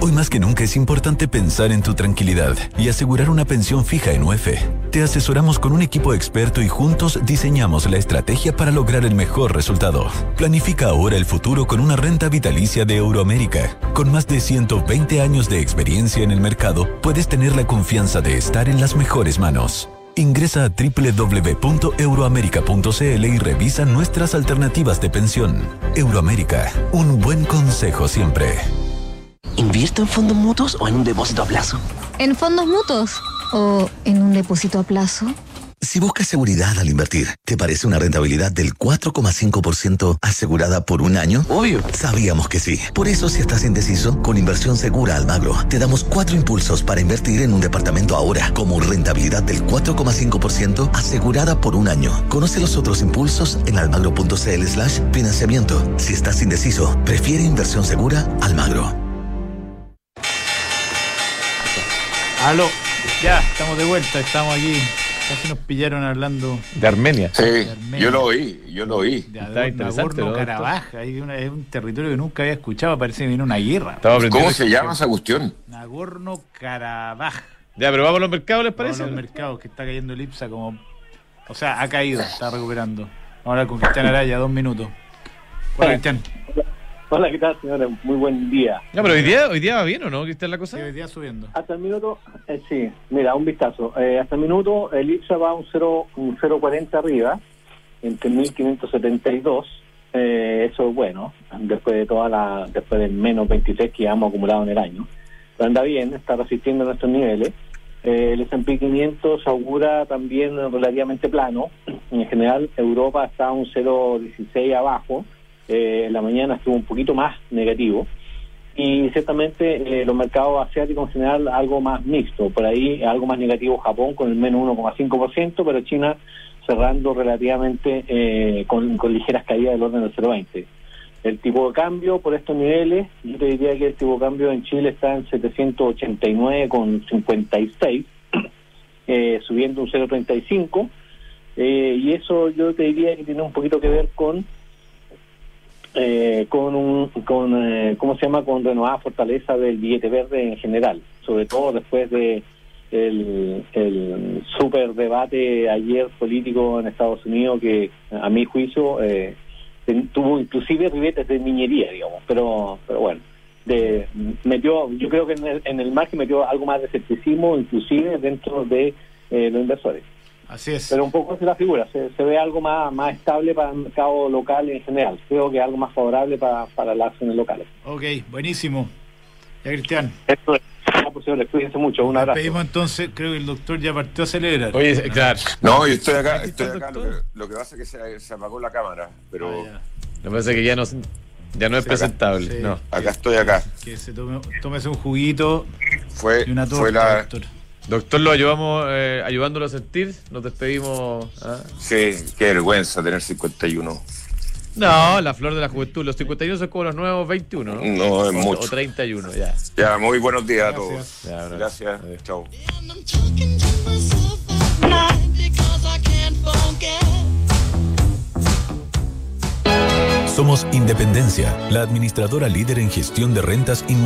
Hoy más que nunca es importante pensar en tu tranquilidad y asegurar una pensión fija en UEF. Te asesoramos con un equipo experto y juntos diseñamos la estrategia para lograr el mejor resultado. Planifica ahora el futuro con una renta vitalicia de Euroamérica. Con más de 120 años de experiencia en el mercado, puedes tener la confianza de estar en las mejores manos. Ingresa a www.euroamerica.cl y revisa nuestras alternativas de pensión. Euroamérica, un buen consejo siempre. ¿Invierto en fondos mutuos o en un depósito a plazo? ¿En fondos mutuos o en un depósito a plazo? Si buscas seguridad al invertir, ¿te parece una rentabilidad del 4,5% asegurada por un año? Obvio. Sabíamos que sí. Por eso, si estás indeciso, con Inversión Segura Almagro, te damos cuatro impulsos para invertir en un departamento ahora, como rentabilidad del 4,5% asegurada por un año. Conoce los otros impulsos en almagro.cl slash financiamiento. Si estás indeciso, prefiere Inversión Segura Almagro. Aló, ya, estamos de vuelta, estamos aquí. Casi nos pillaron hablando De Armenia. Sí, Armenia. yo lo oí, yo lo oí. de Está interesante, ¿no? Karabaj. Hay una- es un territorio que nunca había escuchado, parece que viene una guerra. ¿Cómo se llama esa cuestión? Nagorno Karabaj. Ya, pero vamos a los mercados, ¿les Vamos parece? a los mercados que está cayendo el IPSA como. O sea, ha caído, está recuperando. Vamos a hablar con Cristian Araya, dos minutos. Hola, Cristian. Hola, ¿qué tal, señores? Muy buen día. Ya, pero hoy día, hoy día va bien, ¿o no? ¿Cristian, la cosa? Sí, hoy día subiendo. Hasta el minuto, eh, sí, mira, un vistazo. Eh, hasta el minuto el IPSA va un 0, un 0,40 arriba, entre 1572. Eh, eso es bueno, después de toda la, después del menos 26 que hemos acumulado en el año. Pero anda bien, está resistiendo nuestros niveles. Eh, el S&P 500 augura también relativamente plano. En general, Europa está un 0,16 abajo. Eh, en la mañana estuvo un poquito más negativo y ciertamente eh, los mercados asiáticos en general algo más mixto, por ahí algo más negativo Japón con el menos 1,5%, pero China cerrando relativamente eh, con, con ligeras caídas del orden del 0,20. El tipo de cambio por estos niveles, yo te diría que el tipo de cambio en Chile está en 789,56, eh, subiendo un 0,35. Eh, y eso yo te diría que tiene un poquito que ver con eh, con un con eh, cómo se llama con renovada fortaleza del billete verde en general sobre todo después de el, el super debate ayer político en Estados Unidos que a mi juicio eh, tuvo inclusive ribetes de niñería digamos pero pero bueno de metió yo creo que en el, en el margen metió algo más de escepticismo inclusive dentro de eh, los inversores Así es. pero un poco es la figura, se, se ve algo más, más estable para el mercado local en general. Creo que algo más favorable para, para las acciones locales. Ok, buenísimo. Ya, Cristian. Esto es no, señores, cuídense mucho. Un abrazo. Pedimos entonces, creo que el doctor ya partió a celebrar. Oye, claro. No, yo estoy acá, estoy acá. Lo que, lo que pasa es que se, se apagó la cámara, pero Me parece que ya no, ya no es Sí, acá. presentable. Sí. No. acá estoy acá. Que se tome, tómese un juguito Fue, y una torta, fue la, doctor. Doctor, lo ayudamos, eh, ayudándolo a sentir. Nos despedimos. ¿ah? sí, qué vergüenza tener 51. No, la flor de la juventud. Los 51 son como los nuevos 21, ¿no? No, es O- mucho. O 31, ya. Ya, muy buenos días a todos. Ya. Gracias. Chao. Somos Independencia, la administradora líder en gestión de rentas inmobiliarias.